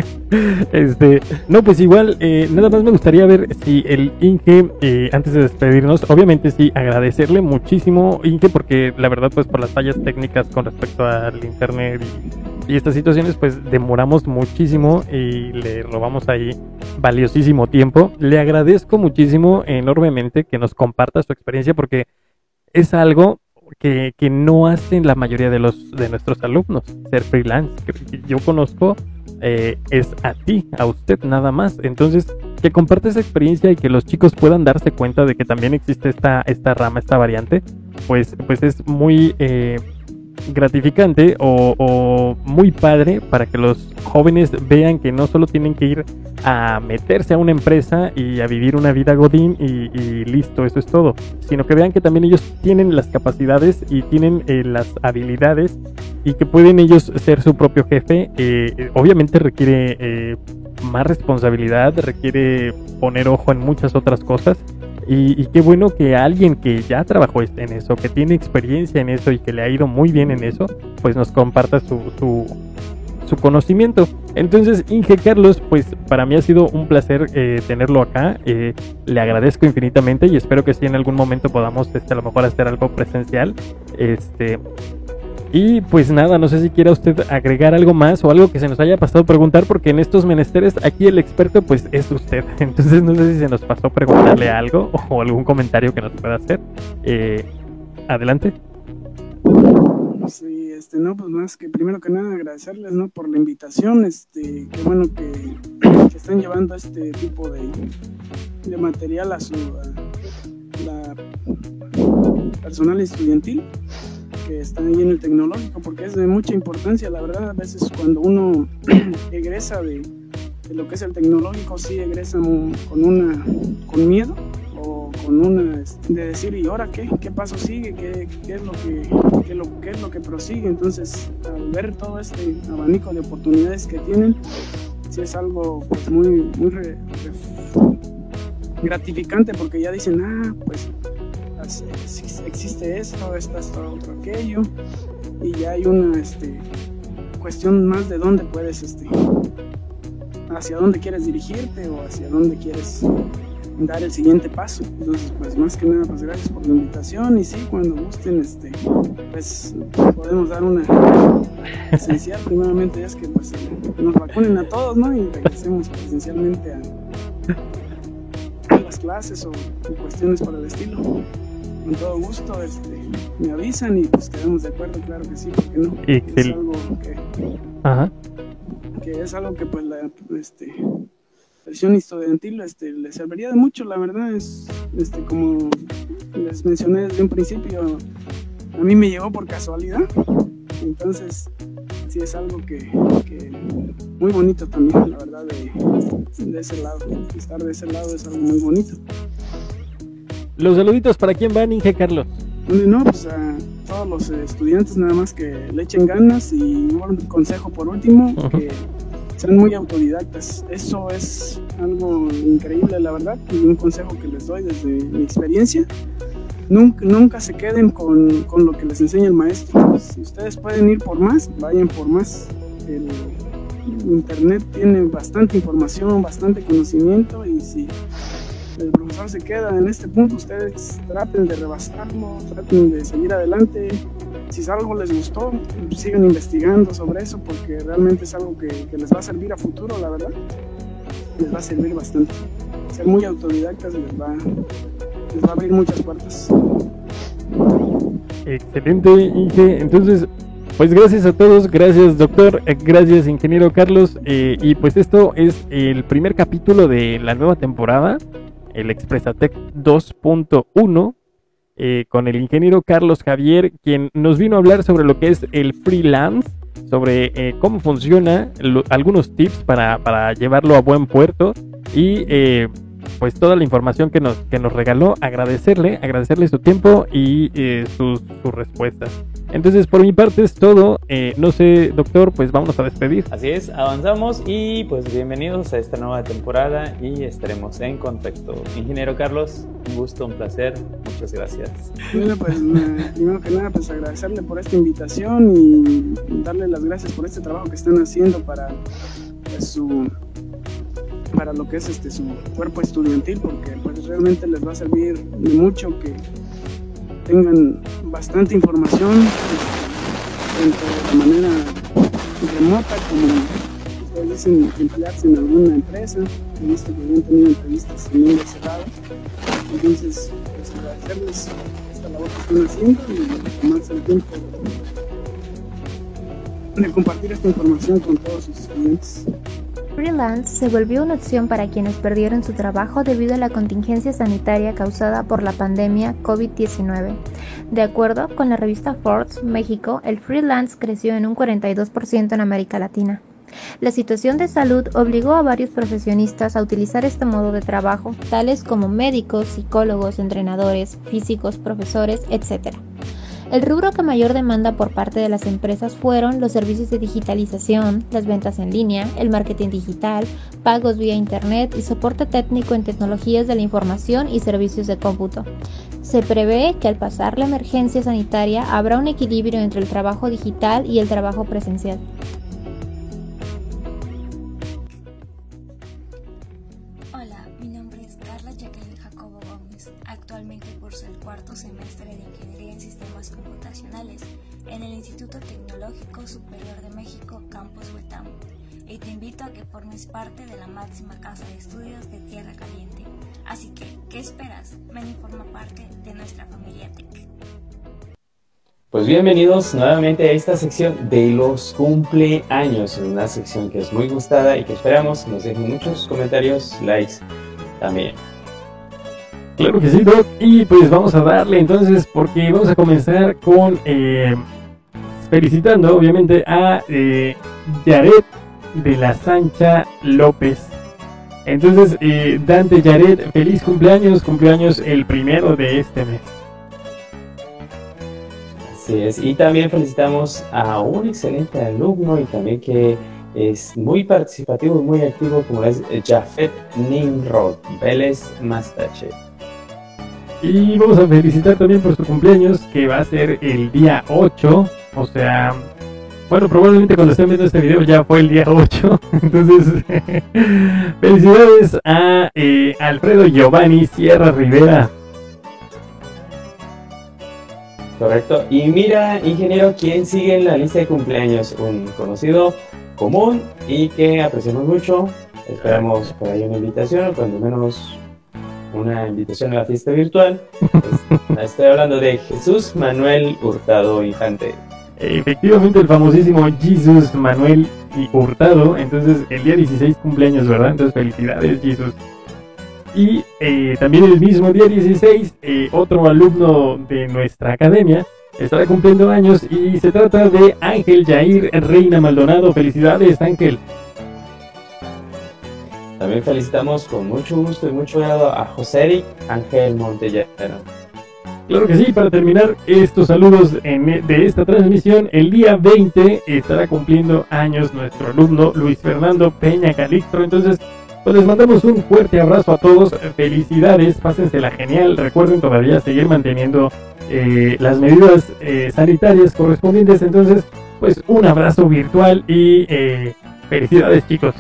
<laughs> este, no, pues igual, eh, nada más me gustaría ver si el Inge, eh, antes de despedirnos, obviamente sí, agradecerle muchísimo, Inge, porque la verdad, pues por las fallas técnicas con respecto al internet y, y estas situaciones, pues demoramos muchísimo y le robamos ahí valiosísimo tiempo. Le agradezco muchísimo enormemente que nos comparta su experiencia porque es algo que, que, no hacen la mayoría de los de nuestros alumnos, ser freelance. Yo conozco eh, es a ti, a usted nada más. Entonces, que comparte esa experiencia y que los chicos puedan darse cuenta de que también existe esta, esta rama, esta variante, pues, pues es muy eh, gratificante o, muy padre para que los jóvenes vean que no solo tienen que ir a meterse a una empresa y a vivir una vida godín y, listo, eso es todo, sino que vean que también ellos tienen las capacidades y tienen eh, las habilidades y que pueden ellos ser su propio jefe. Eh, obviamente requiere eh, más responsabilidad, requiere poner ojo en muchas otras cosas y, qué bueno que alguien que ya trabajó en eso, que tiene experiencia en eso y que le ha ido muy bien en eso, pues nos comparta su, su, conocimiento. Entonces, Inge Carlos, pues para mí ha sido un placer eh, tenerlo acá. Eh, le agradezco infinitamente y espero que sí en algún momento podamos este, a lo mejor hacer algo presencial. Este, y pues nada, no sé si quiera usted agregar algo más o algo que se nos haya pasado preguntar, porque en estos menesteres aquí el experto pues es usted. <laughs> Entonces no sé si se nos pasó preguntarle algo o algún comentario que nos pueda hacer. Eh, adelante. Sí, este, no, pues más que primero que nada agradecerles, ¿no? Por la invitación, este, qué bueno que, <clears throat> están llevando este tipo de, de material a su la personal estudiantil que están ahí en el tecnológico, porque es de mucha importancia, la verdad, a veces cuando uno <clears throat> egresa de, lo que es el tecnológico, sí egresa con, una, con miedo o con una, de decir, ¿y ahora qué? ¿Qué paso sigue? ¿Qué, qué es, lo que, qué, lo, qué es lo que prosigue? Entonces, al ver todo este abanico de oportunidades que tienen, sí es algo pues, muy, muy gratificante porque ya dicen, ah, pues existe esto, está otro, aquello, y ya hay una este, cuestión más de dónde puedes, este, hacia dónde quieres dirigirte o hacia dónde quieres dar el siguiente paso. Entonces, pues más que nada, pues gracias por la invitación y sí, cuando gusten, este, pues podemos dar una esencial. Primeramente es que pues nos vacunen a todos, ¿no? Y regresemos presencialmente a, las clases o cuestiones por el estilo con todo gusto este, me avisan y pues quedamos de acuerdo, claro que sí, porque no. Excelente. Es algo que, Ajá. que es algo que pues la este, presión estudiantil este, le serviría de mucho, la verdad es este, como les mencioné desde un principio, a mí me llegó por casualidad, entonces sí es algo que, muy bonito también, la verdad, de, de ese lado, estar de ese lado es algo muy bonito. Los saluditos para quién van, Inge Carlos. No, pues a todos los estudiantes nada más que le echen ganas y un consejo por último, que sean muy autodidactas. Eso es algo increíble, la verdad, y un consejo que les doy desde mi experiencia. Nunca, nunca se queden con, con, lo que les enseña el maestro. Si ustedes pueden ir por más, vayan por más. El Internet tiene bastante información, bastante conocimiento y si el profesor se queda en este punto, ustedes traten de rebasarlo, traten de seguir adelante. Si algo les gustó, sigan investigando sobre eso porque realmente es algo que, les va a servir a futuro, la verdad. Les va a servir bastante. Ser muy autodidactas les va, les va a abrir muchas puertas. Excelente, Inge. Entonces, pues gracias a todos, gracias doctor, eh, gracias ingeniero Carlos. Eh, y pues esto es el primer capítulo de la nueva temporada el Expresatec 2.1 eh, con el ingeniero Carlos Javier, quien nos vino a hablar sobre lo que es el freelance, sobre eh, cómo funciona, algunos tips para, para, llevarlo a buen puerto y eh, pues toda la información que nos, que nos regaló, agradecerle, agradecerle su tiempo y sus, sus respuestas. Entonces, por mi parte es todo. Eh, no sé, doctor, pues vamos a despedir. Así es, avanzamos y pues bienvenidos a esta nueva temporada y estaremos en contacto. Ingeniero Carlos, un gusto, un placer, muchas gracias. Bueno, pues primero que nada, pues agradecerle por esta invitación y darle las gracias por este trabajo que están haciendo para pues, su para lo que es este su cuerpo estudiantil porque pues realmente les va a servir mucho que tengan bastante información tanto de manera remota como dicen emplearse en alguna empresa. He visto que habían tenido entrevistas en mundo cerrado. Entonces, pues agradecerles esta labor que están haciendo y tomarse el tiempo de compartir esta información con todos sus estudiantes. Freelance se volvió una opción para quienes perdieron su trabajo debido a la contingencia sanitaria causada por la pandemia COVID-19. De acuerdo con la revista Forbes México, el freelance creció en un 42% en América Latina. La situación de salud obligó a varios profesionistas a utilizar este modo de trabajo, tales como médicos, psicólogos, entrenadores, físicos, profesores, etc. El rubro que mayor demanda por parte de las empresas fueron los servicios de digitalización, las ventas en línea, el marketing digital, pagos vía Internet y soporte técnico en tecnologías de la información y servicios de cómputo. Se prevé que al pasar la emergencia sanitaria habrá un equilibrio entre el trabajo digital y el trabajo presencial. Parte de la máxima casa de estudios de Tierra Caliente. Así que, ¿qué esperas? Ven y forma parte de nuestra familia TEC. Pues bienvenidos nuevamente a esta sección de los cumpleaños, una sección que es muy gustada y que esperamos nos dejen muchos comentarios, likes también. Claro que sí, Doc. Y pues vamos a darle entonces, porque vamos a comenzar con eh, felicitando, obviamente, a eh, Yaret de la Sancha López. Entonces, eh, Dante Yaret, feliz cumpleaños, cumpleaños el primero de este mes. Así es, y también felicitamos a un excelente alumno y también que es muy participativo y muy activo como es Jafet Nimrod Vélez Mastache. Y vamos a felicitar también por su cumpleaños, que va a ser el día 8. O sea, bueno, probablemente cuando estén viendo este video ya fue el día 8. <laughs> Entonces, <laughs> felicidades a eh, Alfredo Giovanni Sierra Rivera. Correcto. Y mira, ingeniero, ¿quién sigue en la lista de cumpleaños? Un conocido común y que apreciamos mucho. Esperamos por ahí una invitación, cuando menos una invitación a la fiesta virtual. <laughs> Estoy hablando de Jesús Manuel Hurtado Infante. Efectivamente, el famosísimo Jesús Manuel Hurtado. Entonces, el día 16 cumpleaños, ¿verdad? Entonces, felicidades, Jesús. Y eh, también el mismo día 16, eh, otro alumno de nuestra academia estará cumpliendo años y se trata de Ángel Jair Reina Maldonado. Felicidades, Ángel. También felicitamos con mucho gusto y mucho grado a José Eric Ángel Montellano. Claro que sí, para terminar estos saludos de esta transmisión, el día 20 estará cumpliendo años nuestro alumno Luis Fernando Peña Calixto. Entonces, pues les mandamos un fuerte abrazo a todos, felicidades, pásensela genial. Recuerden todavía seguir manteniendo eh, las medidas eh, sanitarias correspondientes. Entonces, pues un abrazo virtual y eh, felicidades, chicos.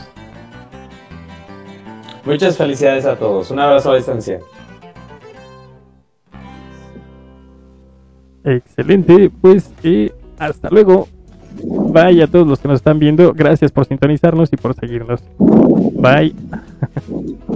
Muchas felicidades a todos. Un abrazo a distancia. Excelente, pues hasta luego. Bye a todos los que nos están viendo. Gracias por sintonizarnos y por seguirnos. Bye. <laughs>